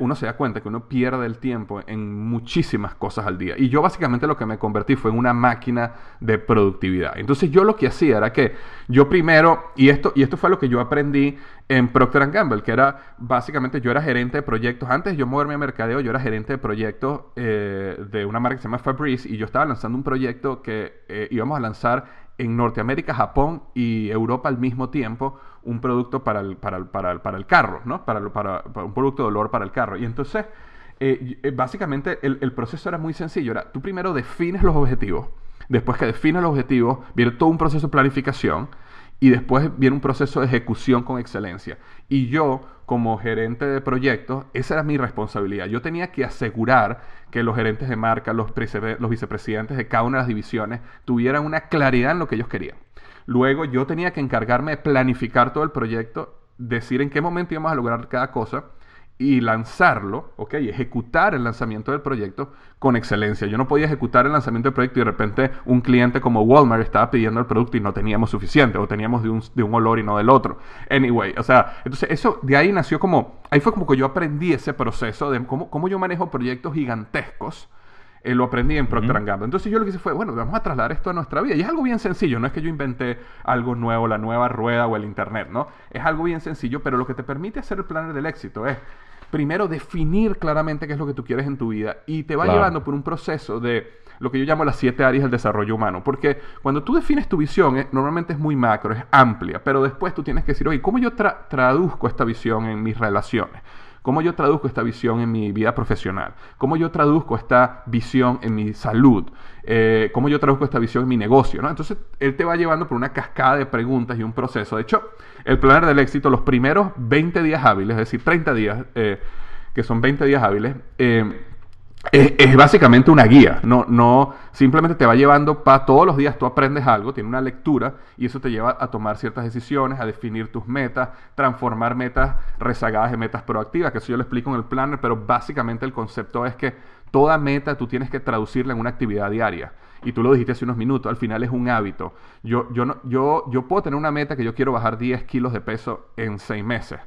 uno se da cuenta que uno pierde el tiempo en muchísimas cosas al día. Y yo básicamente lo que me convertí fue en una máquina de productividad. Entonces yo lo que hacía era que yo primero, y esto, y esto fue lo que yo aprendí en Procter Gamble, que era básicamente yo era gerente de proyectos. Antes de yo moverme a mercadeo, yo era gerente de proyectos eh, de una marca que se llama Fabrice y yo estaba lanzando un proyecto que eh, íbamos a lanzar en Norteamérica, Japón y Europa al mismo tiempo un producto para el, para el, para el, para el carro, ¿no? Para, para, un producto de olor para el carro. Y entonces, eh, eh, básicamente, el, proceso era muy sencillo. Era, tú primero defines los objetivos. Después que defines los objetivos, viene todo un proceso de planificación y después viene un proceso de ejecución con excelencia. Y yo, como gerente de proyectos, esa era mi responsabilidad. Yo tenía que asegurar que los gerentes de marca, los, los vicepresidentes de cada una de las divisiones tuvieran una claridad en lo que ellos querían. Luego yo tenía que encargarme de planificar todo el proyecto, decir en qué momento íbamos a lograr cada cosa y lanzarlo, ¿ok? Ejecutar el lanzamiento del proyecto con excelencia. Yo no podía ejecutar el lanzamiento del proyecto y de repente un cliente como Walmart estaba pidiendo el producto y no teníamos suficiente, o teníamos de un, de un olor y no del otro. Anyway, o sea, entonces eso de ahí nació como, ahí fue como que yo aprendí ese proceso de cómo, cómo yo manejo proyectos gigantescos. Eh, lo aprendí en Procter Gamble. Entonces yo lo que hice fue, bueno, vamos a trasladar esto a nuestra vida. Y es algo bien sencillo, no es que yo inventé algo nuevo, la nueva rueda o el Internet, ¿no? Es algo bien sencillo, pero lo que te permite hacer el planner del éxito es primero definir claramente qué es lo que tú quieres en tu vida y te va llevando por un proceso de lo que yo llamo las siete áreas del desarrollo humano. Porque cuando tú defines tu visión, eh, normalmente es muy macro, es amplia, pero después tú tienes que decir, oye, ¿cómo yo traduzco esta visión en mis relaciones? ¿Cómo yo traduzco esta visión en mi vida profesional? ¿Cómo yo traduzco esta visión en mi salud? Eh, ¿Cómo yo traduzco esta visión en mi negocio? ¿no? Entonces, él te va llevando por una cascada de preguntas y un proceso. De hecho, el planner del éxito, los primeros 20 días hábiles, es decir, 30 días, eh, que son 20 días hábiles, eh, es, básicamente una guía, no, no simplemente te va llevando para todos los días tú aprendes algo, tiene una lectura y eso te lleva a tomar ciertas decisiones, a definir tus metas, transformar metas rezagadas en metas proactivas, que eso yo lo explico en el planner, pero básicamente el concepto es que toda meta tú tienes que traducirla en una actividad diaria. Y tú lo dijiste hace unos minutos, al final es un hábito. Yo, yo, no, yo, yo puedo tener una meta que yo quiero bajar 10 kilos de peso en 6 meses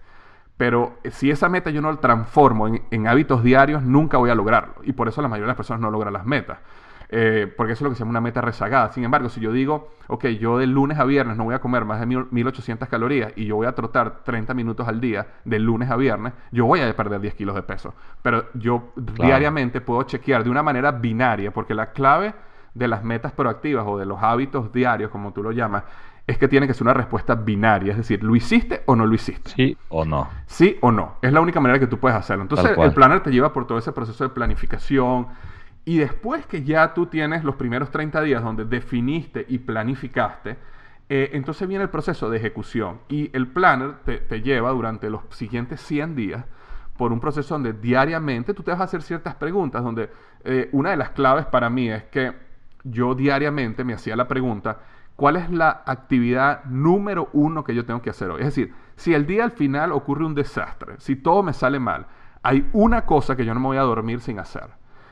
pero si esa meta yo no la transformo en, hábitos diarios, nunca voy a lograrlo. Y por eso la mayoría de las personas no logran las metas. Eh, porque eso es lo que se llama una meta rezagada. Sin embargo, si yo digo, ok, yo de lunes a viernes no voy a comer más de 1800 calorías y yo voy a trotar 30 minutos al día de lunes a viernes, yo voy a perder 10 kilos de peso. Pero yo diariamente puedo chequear de una manera binaria, porque la clave de las metas proactivas o de los hábitos diarios, como tú lo llamas, es que tiene que ser una respuesta binaria, es decir, ¿lo hiciste o no lo hiciste? Sí o no. Sí o no. Es la única manera que tú puedes hacerlo. Entonces, el planner te lleva por todo ese proceso de planificación. Y después que ya tú tienes los primeros 30 días donde definiste y planificaste, eh, entonces viene el proceso de ejecución. Y el planner te, lleva durante los siguientes 100 días por un proceso donde diariamente tú te vas a hacer ciertas preguntas, donde eh, una de las claves para mí es que yo diariamente me hacía la pregunta, ¿Cuál es la actividad número uno que yo tengo que hacer hoy? Es decir, si el día al final ocurre un desastre, si todo me sale mal, hay una cosa que yo no me voy a dormir sin hacer.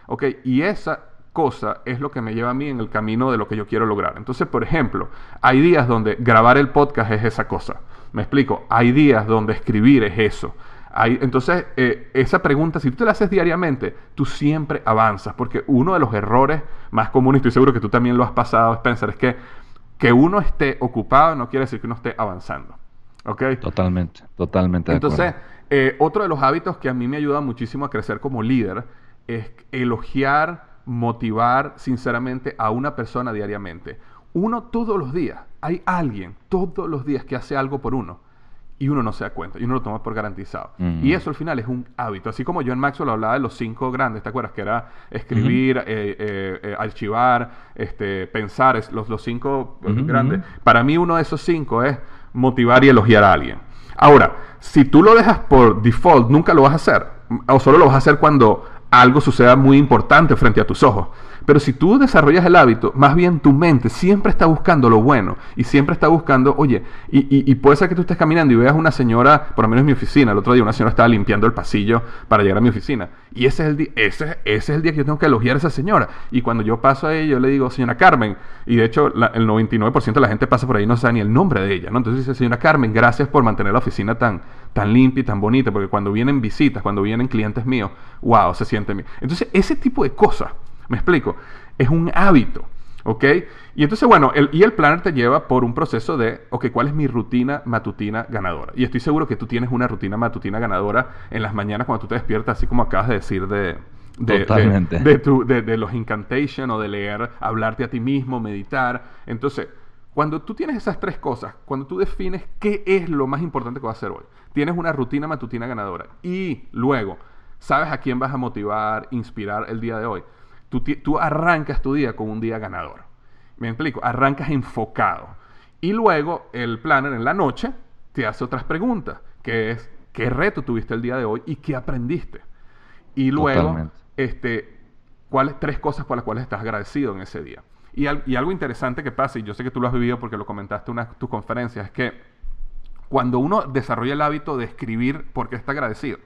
¿Ok? Y esa cosa es lo que me lleva a mí en el camino de lo que yo quiero lograr. Entonces, por ejemplo, hay días donde grabar el podcast es esa cosa. Me explico. Hay días donde escribir es eso. Hay, entonces, eh, esa pregunta, si tú te la haces diariamente, tú siempre avanzas, porque uno de los errores más comunes, estoy seguro que tú también lo has pasado, Spencer, es que que uno esté ocupado no quiere decir que uno esté avanzando. ¿Ok? Totalmente, totalmente. Entonces, eh, otro de los hábitos que a mí me ayuda muchísimo a crecer como líder es elogiar, motivar sinceramente a una persona diariamente. Uno todos los días, hay alguien todos los días que hace algo por uno y uno no se da cuenta y uno lo toma por garantizado. Y eso al final es un hábito. Así como yo en Maxwell hablaba de los cinco grandes, ¿te acuerdas? Que era escribir, eh, eh, eh, archivar, este, pensar, es, los, los cinco grandes. Para mí uno de esos cinco es motivar y elogiar a alguien. Ahora, si tú lo dejas por default, nunca lo vas a hacer. O solo lo vas a hacer cuando algo suceda muy importante frente a tus ojos. Pero si tú desarrollas el hábito, más bien tu mente siempre está buscando lo bueno y siempre está buscando, oye, y, puede ser que tú estés caminando y veas una señora, por lo menos en mi oficina, el otro día una señora estaba limpiando el pasillo para llegar a mi oficina. Y ese es el, día, ese, es el día que yo tengo que elogiar a esa señora. Y cuando yo paso a ella, yo le digo, señora Carmen, y de hecho el 99% de la gente pasa por ahí y no sabe ni el nombre de ella, ¿no? Entonces dice, señora Carmen, gracias por mantener la oficina tan, tan limpia y tan bonita, porque cuando vienen visitas, cuando vienen clientes míos, wow, se siente bien. Entonces, ese tipo de cosas ¿Me explico? Es un hábito. ¿Ok? Y entonces, bueno, el, y el planner te lleva por un proceso de, ok, ¿cuál es mi rutina matutina ganadora? Y estoy seguro que tú tienes una rutina matutina ganadora en las mañanas cuando tú te despiertas, así como acabas de decir de, de, de, de, los incantation o de leer, hablarte a ti mismo, meditar. Entonces, cuando tú tienes esas tres cosas, cuando tú defines qué es lo más importante que vas a hacer hoy, tienes una rutina matutina ganadora y luego sabes a quién vas a motivar, inspirar el día de hoy Tú, arrancas tu día con un día ganador. Me explico, arrancas enfocado. Y luego el planner en la noche te hace otras preguntas, que es, ¿qué reto tuviste el día de hoy y qué aprendiste? Y luego, este, ¿cuáles tres cosas por las cuales estás agradecido en ese día? Y, algo interesante que pasa, y yo sé que tú lo has vivido porque lo comentaste en una de tus conferencias, es que cuando uno desarrolla el hábito de escribir porque está agradecido,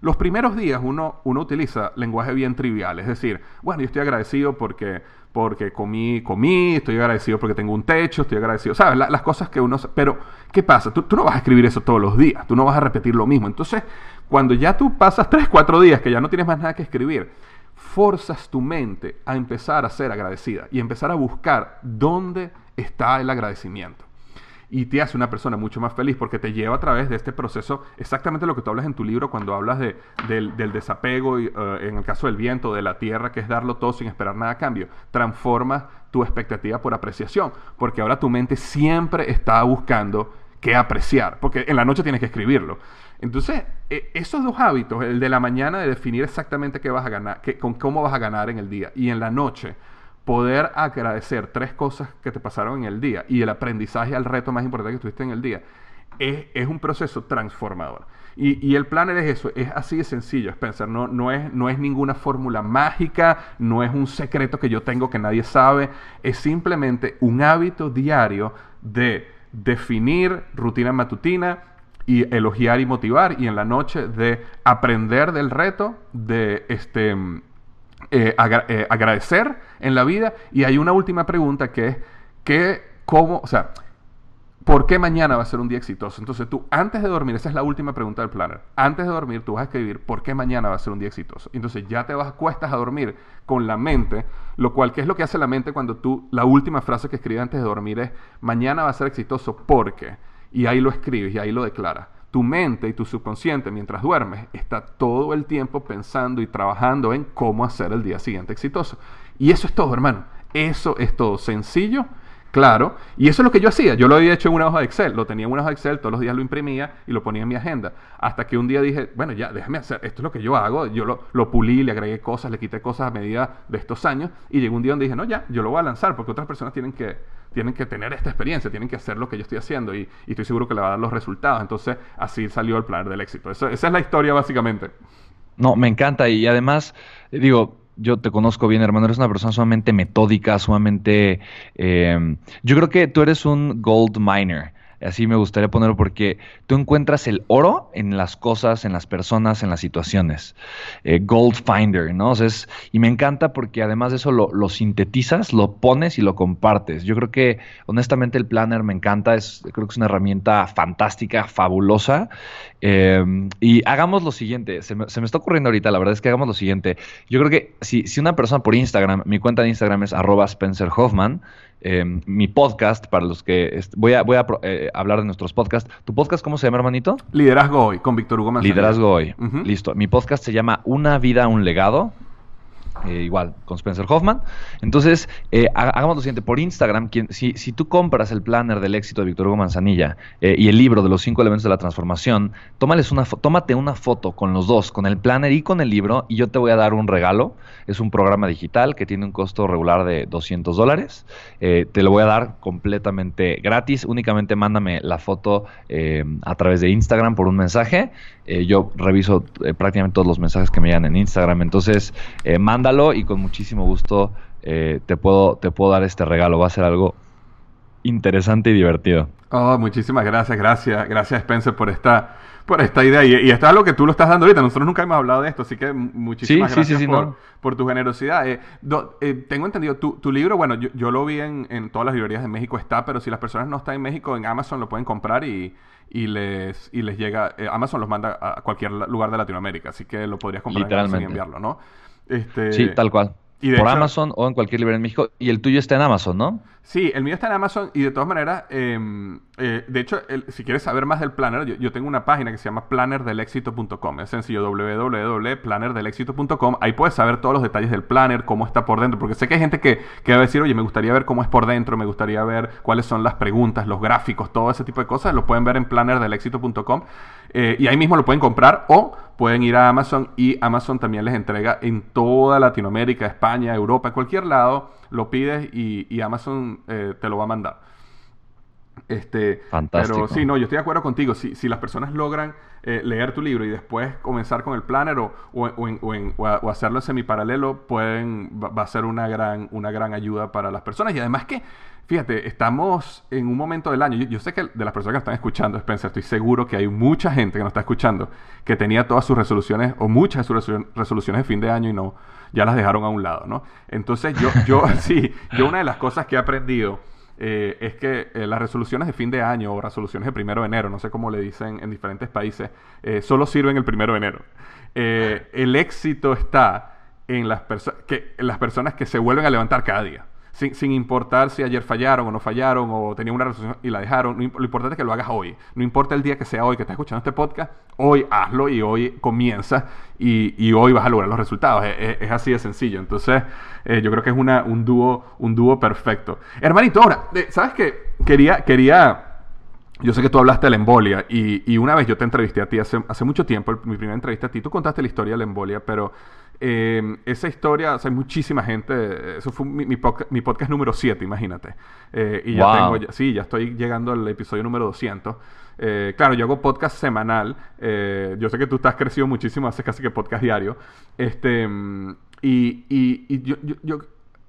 los primeros días uno, uno utiliza lenguaje bien trivial, es decir, bueno, yo estoy agradecido porque, porque comí, comí, estoy agradecido porque tengo un techo, estoy agradecido, ¿sabes? las cosas que uno... Pero, ¿qué pasa? Tú, tú, no vas a escribir eso todos los días, tú no vas a repetir lo mismo. Entonces, cuando ya tú pasas 3, 4 días que ya no tienes más nada que escribir, forzas tu mente a empezar a ser agradecida y empezar a buscar dónde está el agradecimiento y te hace una persona mucho más feliz porque te lleva a través de este proceso exactamente lo que tú hablas en tu libro cuando hablas de, del, desapego, y, eh, en el caso del viento, de la tierra, que es darlo todo sin esperar nada a cambio. Transformas tu expectativa por apreciación, porque ahora tu mente siempre está buscando qué apreciar, porque en la noche tienes que escribirlo. Entonces, e, esos dos hábitos, el de la mañana de definir exactamente qué vas a ganar, con cómo vas a ganar en el día, y en la noche poder agradecer tres cosas que te pasaron en el día y el aprendizaje al reto más importante que tuviste en el día, es, un proceso transformador. Y, el planner es eso, es así de sencillo, Spencer. No, no, es, no es ninguna fórmula mágica, no es un secreto que yo tengo que nadie sabe. Es simplemente un hábito diario de definir rutina matutina y elogiar y motivar. Y en la noche de aprender del reto, de este, eh, eh, agradecer en la vida. Y hay una última pregunta que es, ¿qué, cómo, o sea, ¿Por qué mañana va a ser un día exitoso? Entonces tú, antes de dormir, esa es la última pregunta del planner. Antes de dormir, tú vas a escribir por qué mañana va a ser un día exitoso. Entonces ya te vas, cuestas a dormir con la mente, lo cual, ¿qué es lo que hace la mente cuando tú, la última frase que escribes antes de dormir es, mañana va a ser exitoso porque, y ahí lo escribes y ahí lo declaras. Tu mente y tu subconsciente, mientras duermes, está todo el tiempo pensando y trabajando en cómo hacer el día siguiente exitoso. Y eso es todo, hermano. Eso es todo. Sencillo Claro, y eso es lo que yo hacía. Yo lo había hecho en una hoja de Excel, lo tenía en una hoja de Excel, todos los días lo imprimía y lo ponía en mi agenda. Hasta que un día dije, bueno, ya, déjame hacer, esto es lo que yo hago. Yo lo, lo pulí, le agregué cosas, le quité cosas a medida de estos años. Y llegó un día donde dije, no, ya, yo lo voy a lanzar porque otras personas tienen que, tienen que tener esta experiencia, tienen que hacer lo que yo estoy haciendo y, estoy seguro que le va a dar los resultados. Entonces, así salió el plan del éxito. esa es la historia básicamente. No, me encanta y además, digo, yo te conozco bien, hermano, eres una persona sumamente metódica, sumamente... Eh, yo creo que tú eres un gold miner. Así me gustaría ponerlo porque tú encuentras el oro en las cosas, en las personas, en las situaciones. Eh, Gold Finder, ¿no? es, y me encanta porque además de eso lo, sintetizas, lo pones y lo compartes. Yo creo que honestamente el planner me encanta, es, creo que es una herramienta fantástica, fabulosa. Eh, y hagamos lo siguiente, se me, está ocurriendo ahorita, la verdad es que hagamos lo siguiente. Yo creo que si, si una persona por Instagram, mi cuenta de Instagram es arroba Spencer Hoffman, Em, mi podcast, para los que voy a, voy a eh, hablar de nuestros podcasts. ¿Tu podcast cómo se llama, hermanito? Liderazgo Hoy, con Víctor Hugo Manzanilla. Liderazgo Hoy, listo. Mi podcast se llama Una vida, un legado. Eh, igual con Spencer Hoffman. Entonces, eh, hagamos lo siguiente, por Instagram, si, si, tú compras el planner del éxito de Víctor Hugo Manzanilla eh, y el libro de los cinco elementos de la transformación, tómales una tómate una foto con los dos, con el planner y con el libro, y yo te voy a dar un regalo. Es un programa digital que tiene un costo regular de 200 dólares. te lo voy a dar completamente gratis. Únicamente mándame la foto a través de Instagram por un mensaje. yo reviso prácticamente todos los mensajes que me llegan en Instagram. Entonces, manda y con muchísimo gusto eh, te, puedo, te puedo dar este regalo. Va a ser algo interesante y divertido. Oh, muchísimas gracias, gracias, gracias Spencer por esta, por esta idea. Y, esto es algo que tú lo estás dando ahorita. Nosotros nunca hemos hablado de esto, así que muchísimas gracias por, tu generosidad. Eh, eh, tengo entendido, tu, libro, bueno, yo, lo vi en, en, todas las librerías de México, está, pero si las personas no están en México, en Amazon lo pueden comprar y, y les, y les llega, Amazon los manda a cualquier lugar de Latinoamérica, así que lo podrías comprar y enviarlo, ¿no? Este, sí, tal cual. por Amazon o en cualquier librería en México. Y el tuyo está en Amazon, ¿no? Sí, el mío está en Amazon y de todas maneras, em, eh, de hecho, si quieres saber más del planner, yo, tengo una página que se llama plannerdelexito.com. Es sencillo, www.plannerdelexito.com. Ahí puedes saber todos los detalles del planner, cómo está por dentro, porque sé que hay gente que, que va a decir, oye, me gustaría ver cómo es por dentro, me gustaría ver cuáles son las preguntas, los gráficos, todo ese tipo de cosas. Lo pueden ver en plannerdelexito.com eh, y ahí mismo lo pueden comprar o pueden ir a Amazon y Amazon también les entrega en toda Latinoamérica, España, Europa, cualquier lado lo pides y, Amazon eh, te lo va a mandar. Este, Fantástico. Pero sí, no, yo estoy de acuerdo contigo. Si, si las personas logran eh, leer tu libro y después comenzar con el planner o, o, hacerlo en semiparalelo, pueden, va, a ser una gran, una gran ayuda para las personas. Y además que, fíjate, estamos en un momento del año. Yo, sé que de las personas que están escuchando, Spencer, estoy seguro que hay mucha gente que nos está escuchando que tenía todas sus resoluciones o muchas de sus resoluciones de fin de año y no ya las dejaron a un lado, ¿no? Entonces yo, yo sí, yo una de las cosas que he aprendido eh, es que eh, las resoluciones de fin de año o resoluciones de primero de enero, no sé cómo le dicen en diferentes países, eh, solo sirven el primero de enero. el éxito está en las, que, en las personas que se vuelven a levantar cada día sin, importar si ayer fallaron o no fallaron o tenían una resolución y la dejaron. lo importante es que lo hagas hoy. No importa el día que sea hoy que estás escuchando este podcast, hoy hazlo y hoy comienza y, hoy vas a lograr los resultados. Es, así de sencillo. Entonces, eh, yo creo que es una, un, dúo, un dúo perfecto. Hermanito, ahora, eh, ¿sabes qué? Quería, quería yo sé que tú hablaste de la embolia y, una vez yo te entrevisté a ti hace mucho tiempo, mi primera entrevista a ti, tú contaste la historia de la embolia, pero eh, esa historia, o sea, hay muchísima gente, eso fue mi, podcast, número 7, imagínate. Eh, y ya tengo, sí, ya estoy llegando al episodio número 200. Eh, claro, yo hago podcast semanal. Eh, yo sé que tú estás crecido muchísimo, haces casi que podcast diario. Este, mm, y, y, yo, yo,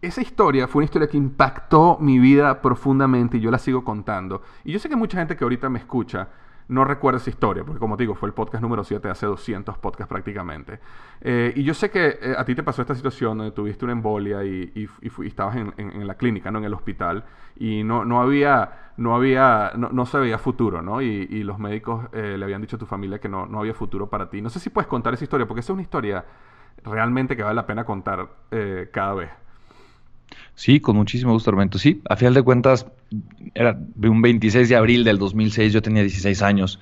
esa historia fue una historia que impactó mi vida profundamente y yo la sigo contando. Y yo sé que mucha gente que ahorita me escucha no recuerda esa historia, porque como te digo, fue el podcast número 7 hace 200 podcasts prácticamente. Eh, y yo sé que eh, a ti te pasó esta situación donde tuviste una embolia y, y, estabas en, la clínica, ¿no? En el hospital, y no, no había, no había, no, se veía futuro, ¿no? Y, los médicos eh, le habían dicho a tu familia que no, no había futuro para ti. No sé si puedes contar esa historia, porque esa es una historia realmente que vale la pena contar cada vez. Sí, con muchísimo gusto, Armento. Sí, a final de cuentas, era un 26 de abril del 2006, yo tenía 16 años.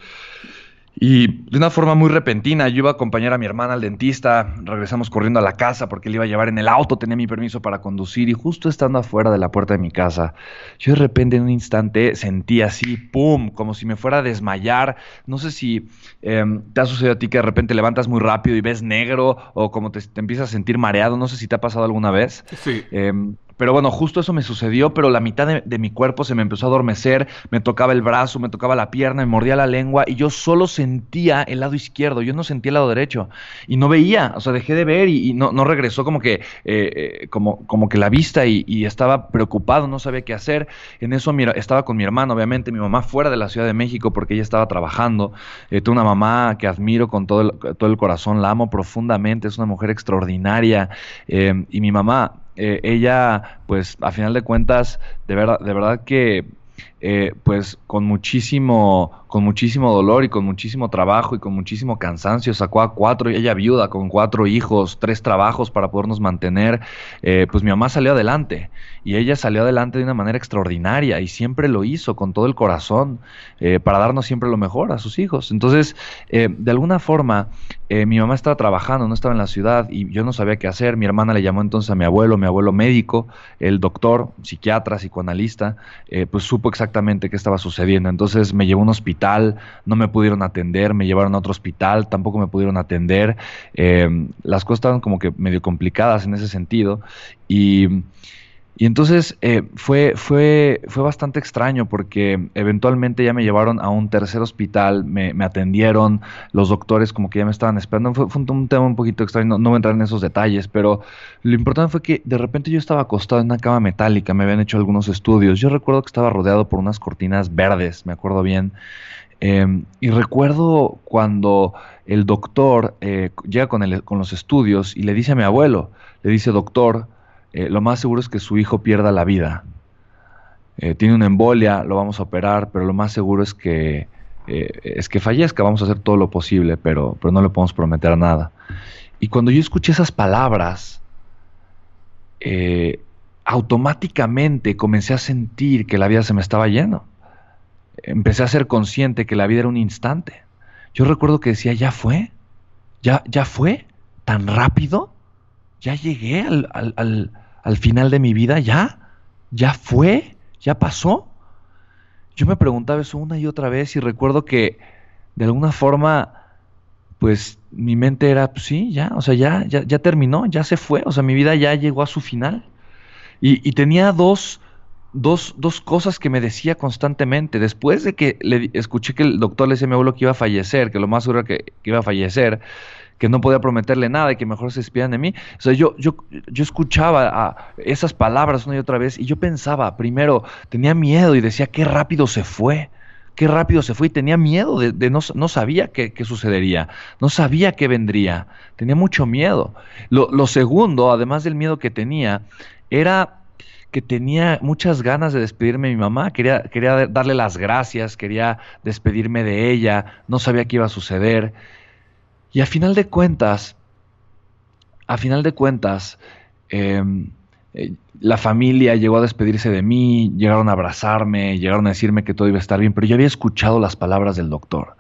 Y de una forma muy repentina, yo iba a acompañar a mi hermana al dentista, regresamos corriendo a la casa porque él iba a llevar en el auto, tenía mi permiso para conducir y justo estando afuera de la puerta de mi casa, yo de repente en un instante sentí así, ¡pum!, como si me fuera a desmayar. No sé si em, te ha sucedido a ti que de repente levantas muy rápido y ves negro o como te, empiezas a sentir mareado, no sé si te ha pasado alguna vez. Sí. Em, pero bueno, justo eso me sucedió, pero la mitad de, mi cuerpo se me empezó a adormecer, me tocaba el brazo, me tocaba la pierna, me mordía la lengua y yo solo sentía el lado izquierdo, yo no sentía el lado derecho y no veía, o sea, dejé de ver y, no, no, regresó como que, eh, eh, como, como que la vista y, estaba preocupado, no sabía qué hacer. En eso mira, estaba con mi hermano, obviamente, mi mamá fuera de la Ciudad de México porque ella estaba trabajando. Eh, tengo una mamá que admiro con todo el, todo el corazón, la amo profundamente, es una mujer extraordinaria y mi mamá eh, ella, pues a final de cuentas, de verdad, de verdad que eh, pues con muchísimo, con muchísimo dolor y con muchísimo trabajo y con muchísimo cansancio, sacó a cuatro, ella viuda, con cuatro hijos, tres trabajos para podernos mantener, eh, pues mi mamá salió adelante y ella salió adelante de una manera extraordinaria y siempre lo hizo con todo el corazón eh, para darnos siempre lo mejor a sus hijos. Entonces, de alguna forma, mi mamá estaba trabajando, no estaba en la ciudad y yo no sabía qué hacer, mi hermana le llamó entonces a mi abuelo, mi abuelo médico, el doctor, psiquiatra, psicoanalista, pues supo exactamente exactamente qué estaba sucediendo. Entonces me llevó a un hospital, no me pudieron atender, me llevaron a otro hospital, tampoco me pudieron atender. Eh, las cosas estaban como que medio complicadas en ese sentido. Y y entonces eh, fue, fue, fue bastante extraño porque eventualmente ya me llevaron a un tercer hospital, me, atendieron, los doctores como que ya me estaban esperando. Fue, un, tema un poquito extraño, no, voy a entrar en esos detalles, pero lo importante fue que de repente yo estaba acostado en una cama metálica, me habían hecho algunos estudios. Yo recuerdo que estaba rodeado por unas cortinas verdes, me acuerdo bien. Em, y recuerdo cuando el doctor eh, llega con, el, con los estudios y le dice a mi abuelo, le dice, doctor, eh, lo más seguro es que su hijo pierda la vida. Eh, tiene una embolia, lo vamos a operar, pero lo más seguro es que, eh, es que fallezca. Vamos a hacer todo lo posible, pero, pero no le podemos prometer nada. Y cuando yo escuché esas palabras, automáticamente comencé a sentir que la vida se me estaba yendo. Empecé a ser consciente que la vida era un instante. Yo recuerdo que decía, ya fue, ya, ya fue, tan rápido, ya llegué al al final de mi vida ya, ya fue, ya pasó. Yo me preguntaba eso una y otra vez y recuerdo que de alguna forma, pues mi mente era, pues, sí, ya, o sea, ya, ya, ya, terminó, ya se fue, o sea, mi vida ya llegó a su final. Y, tenía dos, dos, dos, cosas que me decía constantemente. Después de que le escuché que el doctor le decía a mi abuelo que iba a fallecer, que lo más seguro que, que iba a fallecer, que no podía prometerle nada y que mejor se despidieran de mí. O sea, yo, yo, yo escuchaba a esas palabras una y otra vez y yo pensaba, primero, tenía miedo y decía, qué rápido se fue, qué rápido se fue y tenía miedo de, no, no, sabía qué, sucedería, no sabía qué vendría, tenía mucho miedo. Lo, lo segundo, además del miedo que tenía, era que tenía muchas ganas de despedirme de mi mamá, quería, quería darle las gracias, quería despedirme de ella, no sabía qué iba a suceder. Y a final de cuentas, a final de cuentas, em, eh, la familia llegó a despedirse de mí, llegaron a abrazarme, llegaron a decirme que todo iba a estar bien, pero yo había escuchado las palabras del doctor.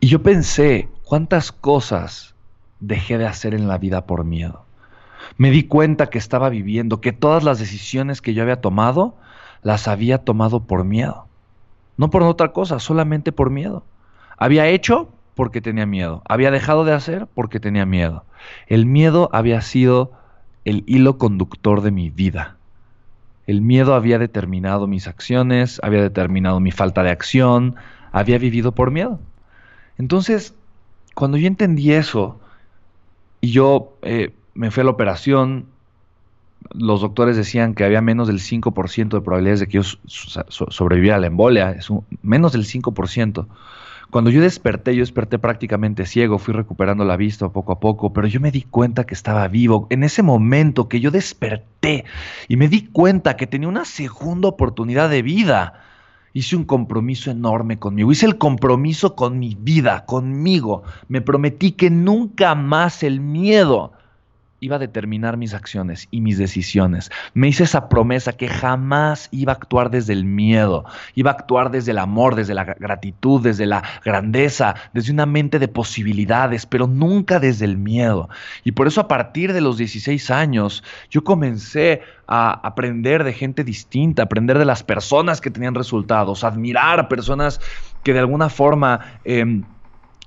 Y yo pensé, ¿cuántas cosas dejé de hacer en la vida por miedo? Me di cuenta que estaba viviendo, que todas las decisiones que yo había tomado, las había tomado por miedo. No por otra cosa, solamente por miedo. Había hecho porque tenía miedo. Había dejado de hacer porque tenía miedo. El miedo había sido el hilo conductor de mi vida. El miedo había determinado mis acciones, había determinado mi falta de acción, había vivido por miedo. Entonces, cuando yo entendí eso y yo eh, me fui a la operación, los doctores decían que había menos del 5% de probabilidades de que yo sobreviviera a la embolia, es menos del 5%. Cuando yo desperté, yo desperté prácticamente ciego, fui recuperando la vista poco a poco, pero yo me di cuenta que estaba vivo. En ese momento que yo desperté y me di cuenta que tenía una segunda oportunidad de vida, hice un compromiso enorme conmigo, hice el compromiso con mi vida, conmigo. Me prometí que nunca más el miedo iba a determinar mis acciones y mis decisiones. Me hice esa promesa que jamás iba a actuar desde el miedo, iba a actuar desde el amor, desde la gratitud, desde la grandeza, desde una mente de posibilidades, pero nunca desde el miedo. Y por eso a partir de los 16 años yo comencé a aprender de gente distinta, aprender de las personas que tenían resultados, admirar a personas que de alguna forma... Em,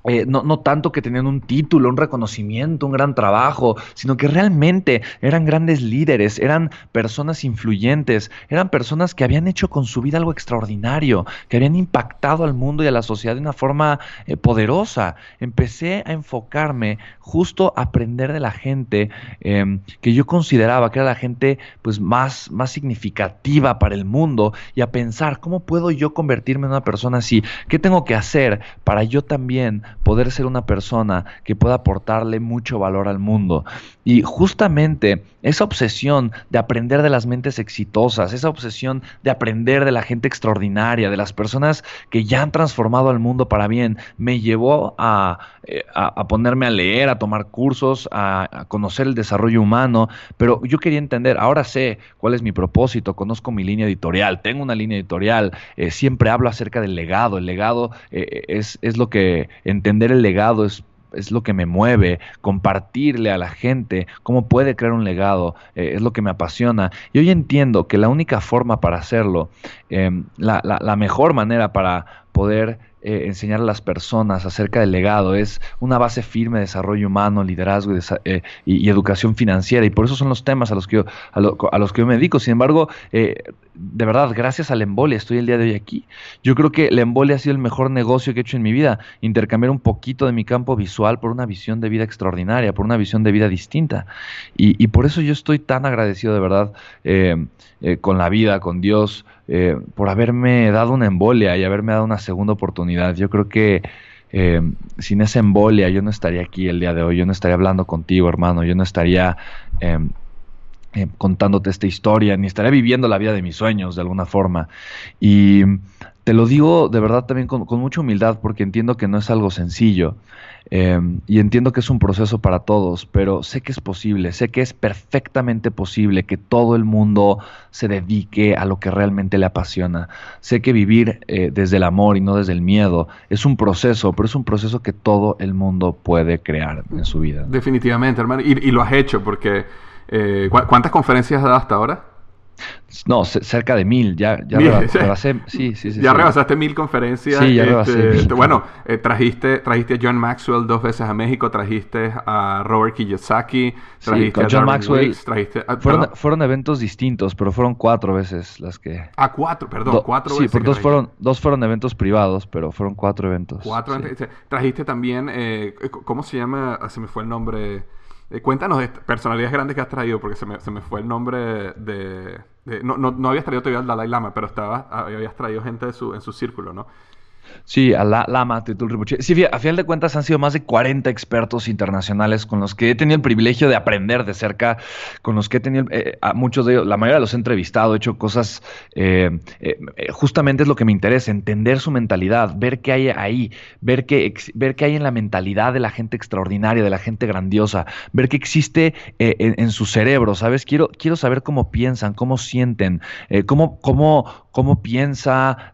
eh, no, no, tanto que tenían un título, un reconocimiento, un gran trabajo, sino que realmente eran grandes líderes, eran personas influyentes, eran personas que habían hecho con su vida algo extraordinario, que habían impactado al mundo y a la sociedad de una forma eh, poderosa. Empecé a enfocarme justo a aprender de la gente em, que yo consideraba que era la gente pues, más, más significativa para el mundo y a pensar cómo puedo yo convertirme en una persona así, qué tengo que hacer para yo también poder ser una persona que pueda aportarle mucho valor al mundo. Y justamente esa obsesión de aprender de las mentes exitosas, esa obsesión de aprender de la gente extraordinaria, de las personas que ya han transformado al mundo para bien, me llevó a, eh, ponerme a leer, a tomar cursos, a, conocer el desarrollo humano, pero yo quería entender, ahora sé cuál es mi propósito, conozco mi línea editorial, tengo una línea editorial, eh, siempre hablo acerca del legado, el legado eh, es, es lo que entender el legado es es lo que me mueve, compartirle a la gente cómo puede crear un legado, eh, es lo que me apasiona. Y hoy entiendo que la única forma para hacerlo, em, la, la, mejor manera para poder eh, enseñar a las personas acerca del legado, es una base firme de desarrollo humano, liderazgo eh, y, educación financiera. Y por eso son los temas a los que yo, a, los que yo me dedico. Sin embargo, eh, de verdad, gracias a la embolia estoy el día de hoy aquí. Yo creo que la embolia ha sido el mejor negocio que he hecho en mi vida. Intercambiar un poquito de mi campo visual por una visión de vida extraordinaria, por una visión de vida distinta. Y, por eso yo estoy tan agradecido de verdad con la vida, con Dios, por haberme dado una embolia y haberme dado una segunda oportunidad. Yo creo que eh, sin esa embolia yo no estaría aquí el día de hoy, yo no estaría hablando contigo, hermano, yo no estaría em, em, contándote esta historia, ni estaría viviendo la vida de mis sueños de alguna forma. Y te lo digo de verdad también con, mucha humildad porque entiendo que no es algo sencillo em, y entiendo que es un proceso para todos, pero sé que es posible, sé que es perfectamente posible que todo el mundo se dedique a lo que realmente le apasiona. Sé que vivir eh, desde el amor y no desde el miedo es un proceso, pero es un proceso que todo el mundo puede crear en su vida. Definitivamente, hermano, y, lo has hecho porque eh, ¿cuántas conferencias has dado hasta ahora? No, cerca de mil, ya, ya rebasé, sí, sí, sí, ya rebasaste mil conferencias. Sí, ya este, este, Bueno, eh, trajiste, trajiste a John Maxwell dos veces a México, trajiste a Robert Kiyosaki, trajiste a John Maxwell. fueron, eventos distintos, pero fueron cuatro veces las que. Ah, cuatro, perdón, cuatro veces. Sí, dos fueron, dos fueron eventos privados, pero fueron cuatro eventos. Cuatro Trajiste también, eh, ¿cómo se llama? Ah, se me fue el nombre. Eh, cuéntanos de personalidades grandes que has traído, porque se me, se me fue el nombre de... no, no, no, habías traído todavía al Dalai Lama, pero estaba, habías traído gente de su, en su círculo, ¿no? Sí, a la Lama Tetul Rinpoche. Sí, a final de cuentas han sido más de 40 expertos internacionales con los que he tenido el privilegio de aprender de cerca, con los que he tenido, eh, muchos de ellos, la mayoría los he entrevistado, he hecho cosas, eh, eh, justamente es lo que me interesa, entender su mentalidad, ver qué hay ahí, ver qué, ver qué hay en la mentalidad de la gente extraordinaria, de la gente grandiosa, ver qué existe en, su cerebro, ¿sabes? Quiero, quiero saber cómo piensan, cómo sienten, cómo, cómo, cómo piensa,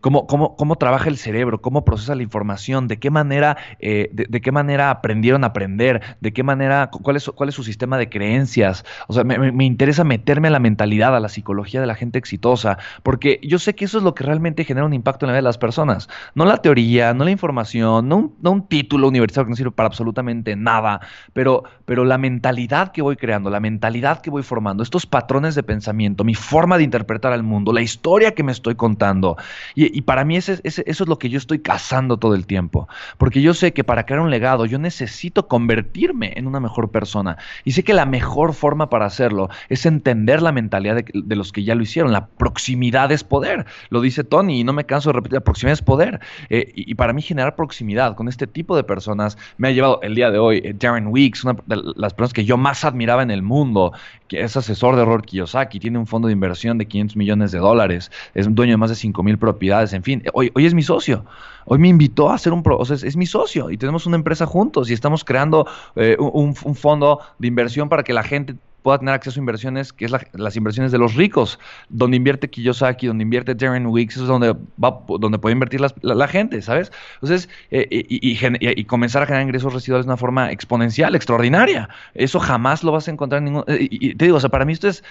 cómo, cómo, cómo trabaja el cerebro, cómo procesa la información, de qué manera, eh, de, qué manera aprendieron a aprender, de qué manera, cuál es, cuál es su sistema de creencias. O sea, me, interesa meterme a la mentalidad, a la psicología de la gente exitosa, porque yo sé que eso es lo que realmente genera un impacto en la vida de las personas. No la teoría, no la información, no un, título universitario que no sirve para absolutamente nada, pero, pero la mentalidad que voy creando, la mentalidad que voy formando, estos patrones de pensamiento, mi forma de interpretar al mundo, la historia que me estoy contando. Y, para mí ese, ese, eso es lo que yo estoy cazando todo el tiempo, porque yo sé que para crear un legado yo necesito convertirme en una mejor persona. Y sé que la mejor forma para hacerlo es entender la mentalidad de, los que ya lo hicieron, la proximidad es poder, lo dice Tony y no me canso de repetir, la proximidad es poder. Eh, y, para mí generar proximidad con este tipo de personas me ha llevado el día de hoy eh, Darren Weeks, una de las personas que yo más admiraba en el mundo, que es asesor de Robert Kiyosaki, tiene un fondo de inversión de 500 millones de dólares, es dueño de más de 5 mil propiedades, en fin, hoy, hoy es mi socio. Hoy me invitó a hacer un, o sea, es, mi socio y tenemos una empresa juntos y estamos creando eh, un, un fondo de inversión para que la gente pueda tener acceso a inversiones, que es las inversiones de los ricos, donde invierte Kiyosaki, donde invierte Darren Weeks, es donde, va, donde puede invertir la, gente, ¿sabes? Entonces, eh, y, comenzar a generar ingresos residuales de una forma exponencial, extraordinaria. Eso jamás lo vas a encontrar en ningún... Eh, y, te digo, o sea, para mí esto es...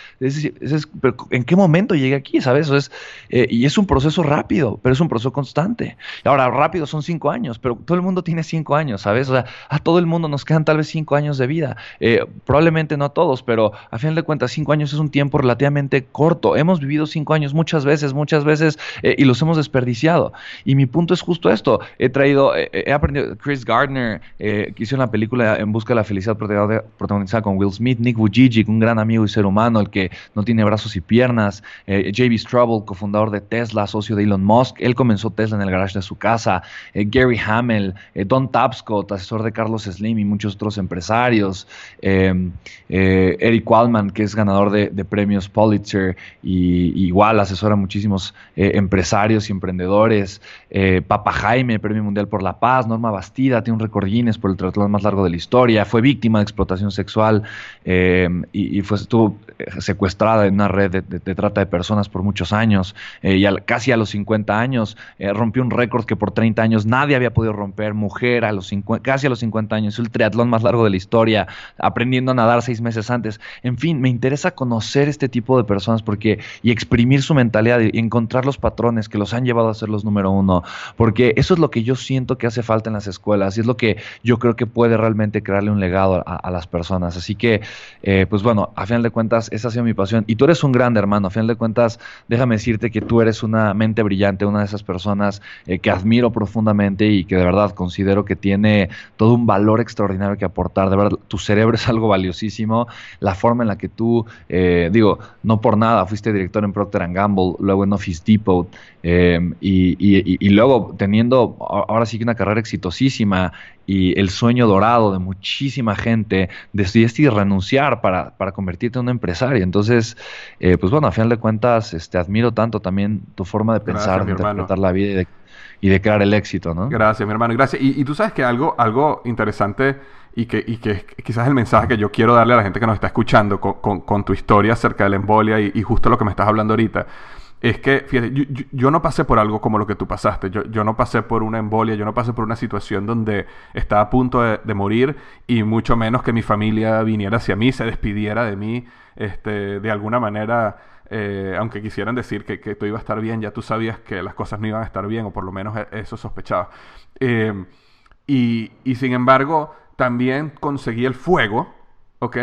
¿En qué momento llegué aquí, sabes? es, eh, y es un proceso rápido, pero es un proceso constante. Ahora, rápido son cinco años, pero todo el mundo tiene cinco años, ¿sabes? O sea, a todo el mundo nos quedan tal vez cinco años de vida. probablemente no a todos, pero a final de cuentas cinco años es un tiempo relativamente corto. Hemos vivido cinco años muchas veces, muchas veces eh, y los hemos desperdiciado. Y mi punto es justo esto. He traído, eh, he aprendido, Chris Gardner, eh, que hizo una película En Busca de la Felicidad protagonizada con Will Smith, Nick Vujicic, un gran amigo y ser humano, el que no tiene brazos y piernas, J.B. Strubble, cofundador de Tesla, socio de Elon Musk, él comenzó Tesla en el garage de su casa, Gary Hamel, Don Tapscott, asesor de Carlos Slim y muchos otros empresarios, Eric Waldman, que es ganador de, premios Pulitzer y, igual asesora a muchísimos eh, empresarios y emprendedores. Eh, Papa Jaime, Premio Mundial por la Paz. Norma Bastida, tiene un récord Guinness por el triatlón más largo de la historia. Fue víctima de explotación sexual eh, y, fue, estuvo secuestrada en una red de, trata de personas por muchos años. y casi a los 50 años rompió un récord que por 30 años nadie había podido romper. Mujer, a los casi a los 50 años. el triatlón más largo de la historia, aprendiendo a nadar seis meses antes. En fin, me interesa conocer este tipo de personas porque y exprimir su mentalidad y encontrar los patrones que los han llevado a ser los número uno, porque eso es lo que yo siento que hace falta en las escuelas y es lo que yo creo que puede realmente crearle un legado a, las personas. Así que, eh, pues bueno, a final de cuentas, esa ha sido mi pasión. Y tú eres un grande hermano, a final de cuentas, déjame decirte que tú eres una mente brillante, una de esas personas eh, que admiro profundamente y que de verdad considero que tiene todo un valor extraordinario que aportar. De verdad, tu cerebro es algo valiosísimo, forma en la que tú, eh, digo, no por nada, fuiste director en Procter Gamble, luego en Office Depot, eh, y, luego teniendo ahora sí que una carrera exitosísima y el sueño dorado de muchísima gente, decidiste renunciar para, para convertirte en un empresario. Entonces, eh, pues bueno, a final de cuentas, este, admiro tanto también tu forma de pensar, de interpretar la vida y de, y de, crear el éxito, ¿no? Gracias, mi hermano, gracias. Y, y tú sabes que algo, algo interesante y que, y que quizás el mensaje que yo quiero darle a la gente que nos está escuchando con, con, tu historia acerca de la embolia y, justo lo que me estás hablando ahorita, es que, fíjate, yo, no pasé por algo como lo que tú pasaste, yo, yo, no pasé por una embolia, yo no pasé por una situación donde estaba a punto de, morir y mucho menos que mi familia viniera hacia mí, se despidiera de mí, este, de alguna manera... Eh, aunque quisieran decir que, que tú iba a estar bien, ya tú sabías que las cosas no iban a estar bien, o por lo menos e, eso sospechaba. Eh, y, y, sin embargo, también conseguí el fuego, ¿ok?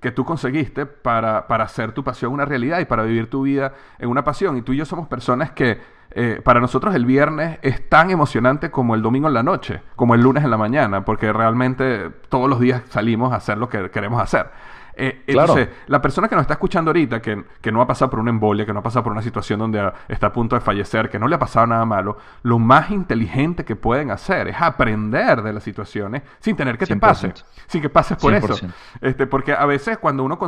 Que tú conseguiste para, para hacer tu pasión una realidad y para vivir tu vida en una pasión. Y tú y yo somos personas que eh, para nosotros el viernes es tan emocionante como el domingo en la noche, como el lunes en la mañana, porque realmente todos los días salimos a hacer lo que queremos hacer. Eh, entonces, la persona que nos está escuchando ahorita, que, que, no ha pasado por una embolia, que no ha pasado por una situación donde está a punto de fallecer, que no le ha pasado nada malo, lo más inteligente que pueden hacer es aprender de las situaciones sin tener que te pase, sin que pases por eso. Este, porque a veces cuando uno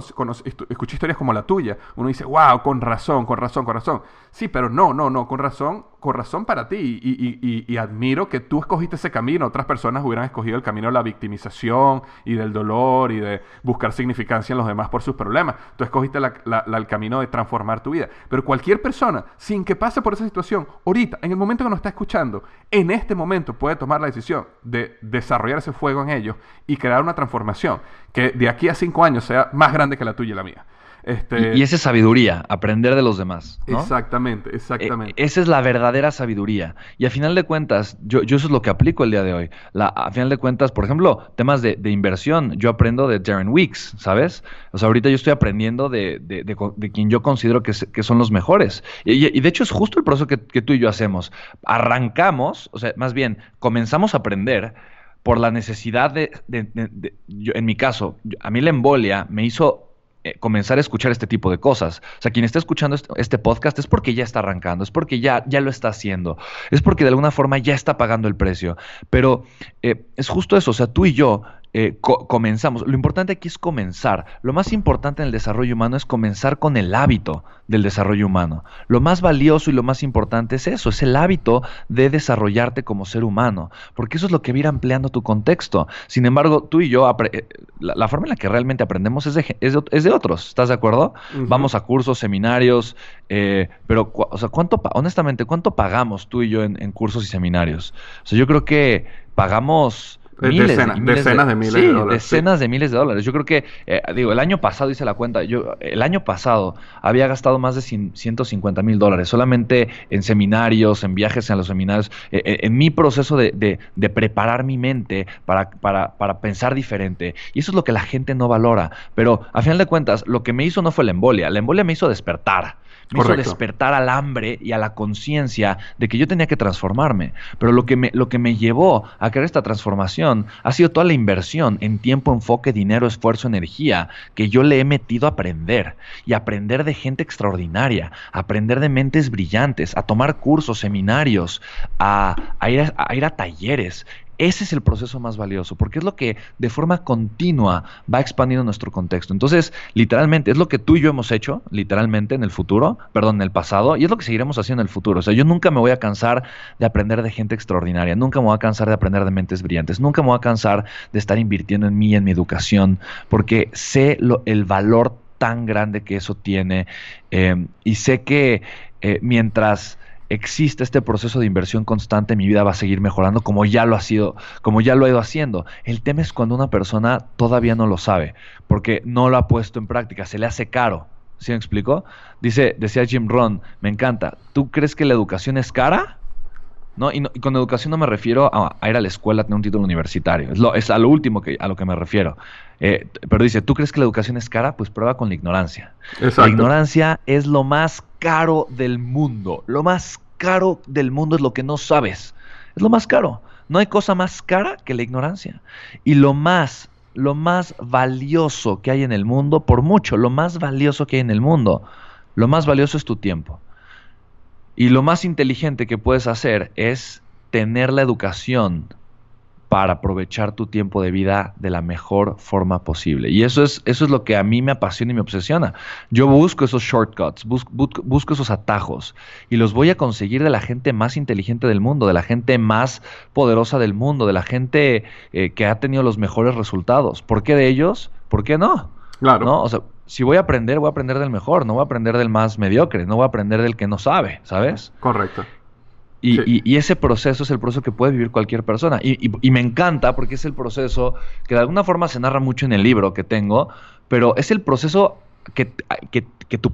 escucha historias como la tuya, uno dice, wow, con razón, con razón, con razón. Sí, pero no, no, no, con razón, con razón para ti. Y, admiro que tú escogiste ese camino. Otras personas hubieran escogido el camino de la victimización y del dolor y de buscar significado en los demás por sus problemas. Tú escogiste el camino de transformar tu vida. Pero cualquier persona, sin que pase por esa situación, ahorita, en el momento que nos está escuchando, en este momento puede tomar la decisión de desarrollar ese fuego en ellos y crear una transformación que de aquí a cinco años sea más grande que la tuya y la mía. Este... Y, esa es sabiduría, aprender de los demás. Exactamente, exactamente. E, esa es la verdadera sabiduría. Y a final de cuentas, yo, yo eso es lo que aplico el día de hoy. La, a final de cuentas, por ejemplo, temas de, inversión, yo aprendo de Darren Weeks, ¿sabes? O sea, ahorita yo estoy aprendiendo de, de quien yo considero que, que, son los mejores. Y, de hecho es justo el proceso que, que tú y yo hacemos. Arrancamos, o sea, más bien, comenzamos a aprender por la necesidad de, en mi caso, a mí la embolia me hizo eh, comenzar a escuchar este tipo de cosas. O sea, quien está escuchando este, podcast es porque ya está arrancando, es porque ya, ya lo está haciendo, es porque de alguna forma ya está pagando el precio. Pero eh, es justo eso, o sea, tú y yo eh, comenzamos. Lo importante aquí es comenzar. Lo más importante en el desarrollo humano es comenzar con el hábito del desarrollo humano. Lo más valioso y lo más importante es eso, es el hábito de desarrollarte como ser humano, porque eso es lo que va a ir ampliando tu contexto. Sin embargo, tú y yo, eh, la, forma en la que realmente aprendemos es de, es de, otros, ¿estás de acuerdo? Vamos a cursos, seminarios, eh, pero, o sea, ¿cuánto, honestamente, cuánto pagamos tú y yo en, en cursos y seminarios? O sea, yo creo que pagamos decenas, de, miles de dólares. Decenas de miles de dólares. Yo creo que, eh, digo, el año pasado hice la cuenta, yo el año pasado había gastado más de 150 mil dólares solamente en seminarios, en viajes en los seminarios, eh, eh, en mi proceso de, preparar mi mente para, para, para, pensar diferente. Y eso es lo que la gente no valora. Pero a final de cuentas, lo que me hizo no fue la embolia, la embolia me hizo despertar me hizo despertar al hambre y a la conciencia de que yo tenía que transformarme. Pero lo que, me, lo que me llevó a crear esta transformación ha sido toda la inversión en tiempo, enfoque, dinero, esfuerzo, energía que yo le he metido a aprender y aprender de gente extraordinaria, aprender de mentes brillantes, a tomar cursos, seminarios, a, ir, a talleres. Ese es el proceso más valioso, porque es lo que de forma continua va expandiendo nuestro contexto. Entonces, literalmente, es lo que tú y yo hemos hecho, literalmente, en el futuro, perdón, en el pasado, y es lo que seguiremos haciendo en el futuro. O sea, yo nunca me voy a cansar de aprender de gente extraordinaria, nunca me voy a cansar de aprender de mentes brillantes, nunca me voy a cansar de estar invirtiendo en mí en mi educación, porque sé lo, el valor tan grande que eso tiene, eh, y sé que eh, mientras existe este proceso de inversión constante, mi vida va a seguir mejorando como ya lo ha sido, como ya lo ha ido haciendo. El tema es cuando una persona todavía no lo sabe, porque no lo ha puesto en práctica, se le hace caro. ¿Sí me explico? Dice, decía Jim Ron, me encanta. ¿Tú crees que la educación es cara? ¿No? Y, con educación no me refiero a, ir a la escuela a tener un título universitario. Es, lo, es a lo último que, a lo que me refiero. Eh, pero dice, ¿tú crees que la educación es cara? Pues prueba con la ignorancia. La ignorancia es lo más caro del mundo. Lo más caro del mundo es lo que no sabes. Es lo más caro. No hay cosa más cara que la ignorancia. Y lo más, lo más valioso que hay en el mundo, por mucho, lo más valioso que hay en el mundo, lo más valioso es tu tiempo. Y lo más inteligente que puedes hacer es tener la educación para aprovechar tu tiempo de vida de la mejor forma posible. Y eso es, eso es lo que a mí me apasiona y me obsesiona. Yo busco esos shortcuts, busco, esos atajos y los voy a conseguir de la gente más inteligente del mundo, de la gente más poderosa del mundo, de la gente eh, que ha tenido los mejores resultados. ¿Por qué de ellos? ¿Por qué no? Claro. ¿No? O sea, si voy a aprender, voy a aprender del mejor, no voy a aprender del más mediocre, no voy a aprender del que no sabe, ¿sabes? Correcto. Y, ese proceso es el proceso que puede vivir cualquier persona. Y, me encanta porque es el proceso que de alguna forma se narra mucho en el libro que tengo, pero es el proceso que, que, tu,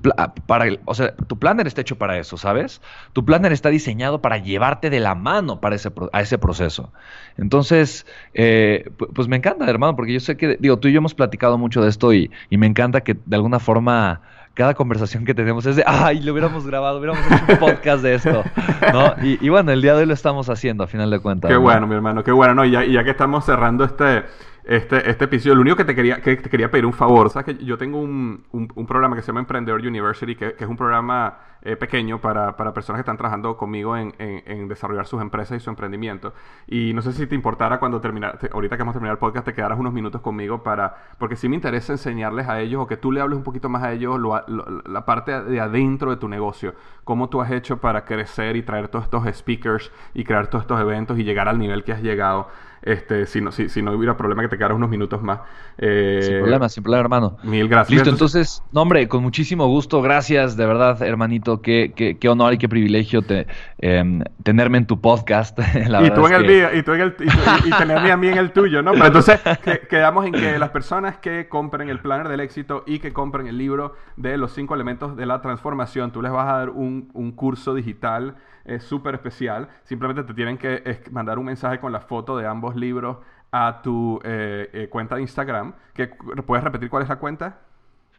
para o sea, tu planner está hecho para eso, ¿sabes? Tu planner está diseñado para llevarte de la mano para ese, a ese proceso. Entonces, eh, pues me encanta, hermano, porque yo sé que, digo, tú y yo hemos platicado mucho de esto y, y me encanta que de alguna forma cada conversación que tenemos es de, ay, lo hubiéramos grabado, hubiéramos hecho un podcast de esto, ¿no? Y, bueno, el día de hoy lo estamos haciendo, a final de cuentas. Qué bueno, mi hermano, qué bueno, ¿no? Y ya, y ya que estamos cerrando este este, este episodio. Lo único que te quería, que te quería pedir un favor, ¿sabes? Que yo tengo un, un, programa que se llama Emprendedor University, que, que es un programa eh, pequeño para, para, personas que están trabajando conmigo en, en, desarrollar sus empresas y su emprendimiento. Y no sé si te importara cuando terminar, ahorita que hemos terminado el podcast, te quedaras unos minutos conmigo para, porque sí me interesa enseñarles a ellos o que tú le hables un poquito más a ellos la parte de adentro de tu negocio, cómo tú has hecho para crecer y traer todos estos speakers y crear todos estos eventos y llegar al nivel que has llegado. Este, si, no, si, si no hubiera problema que te quedaras unos minutos más. Eh, sin problema, sin problema, hermano. Mil gracias. Listo, entonces, no, hombre, con muchísimo gusto, gracias, de verdad, hermanito, qué, qué, qué honor y qué privilegio te, em, tenerme en tu podcast. y, tú en el mío, y, tú en el, y, tenerme a mí en el tuyo, ¿no? Pero entonces, quedamos en que las personas que compren el planner del éxito y que compren el libro de los cinco elementos de la transformación, tú les vas a dar un, un curso digital es súper especial. Simplemente te tienen que mandar un mensaje con la foto de ambos libros a tu eh, eh, cuenta de Instagram. Que, ¿Puedes repetir cuál es la cuenta?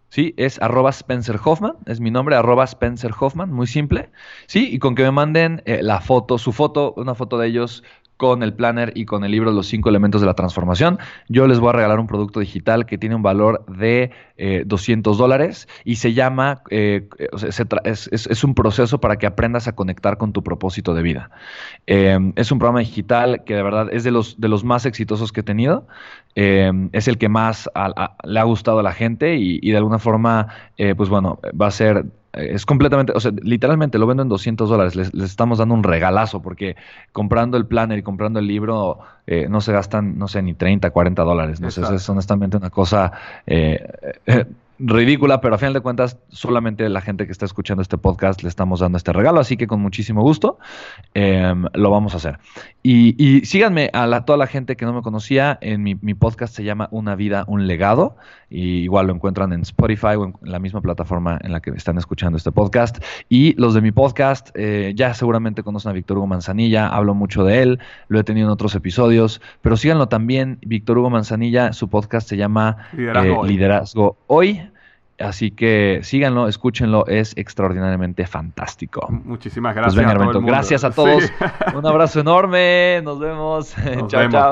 Sí, es arroba Spencer Hoffman, es mi nombre, arroba Spencer Hoffman, muy simple. Sí, y con que me manden eh, la foto, su foto, una foto de ellos con el planner y con el libro Los cinco elementos de la transformación. Yo les voy a regalar un producto digital que tiene un valor de 200 eh, dólares y se llama, eh, es, un proceso para que aprendas a conectar con tu propósito de vida. Eh, es un programa digital que de verdad es de los, de los más exitosos que he tenido. es el que más le ha gustado a la gente y, de alguna forma, pues bueno, va a ser eh, es completamente, o sea, literalmente lo vendo en 200 dólares. Les, estamos dando un regalazo porque comprando el planner y comprando el libro eh, no se gastan, no sé, ni 30, 40 dólares. ¿no? sé, es honestamente una cosa eh, ridícula, pero a final de cuentas solamente la gente que está escuchando este podcast le estamos dando este regalo, así que con muchísimo gusto em, lo vamos a hacer. Y, síganme a toda la gente que no me conocía, en mi, podcast se llama Una vida, un legado, y igual lo encuentran en Spotify o en la misma plataforma en la que están escuchando este podcast. Y los de mi podcast eh, ya seguramente conocen a Víctor Hugo Manzanilla, hablo mucho de él, lo he tenido en otros episodios, pero síganlo también, Víctor Hugo Manzanilla, su podcast se llama Liderazgo eh, Hoy Así que síganlo, escúchenlo, es extraordinariamente fantástico. Muchísimas pues gracias. a todo gracias a todos. Un abrazo enorme. Nos vemos. chao, chao.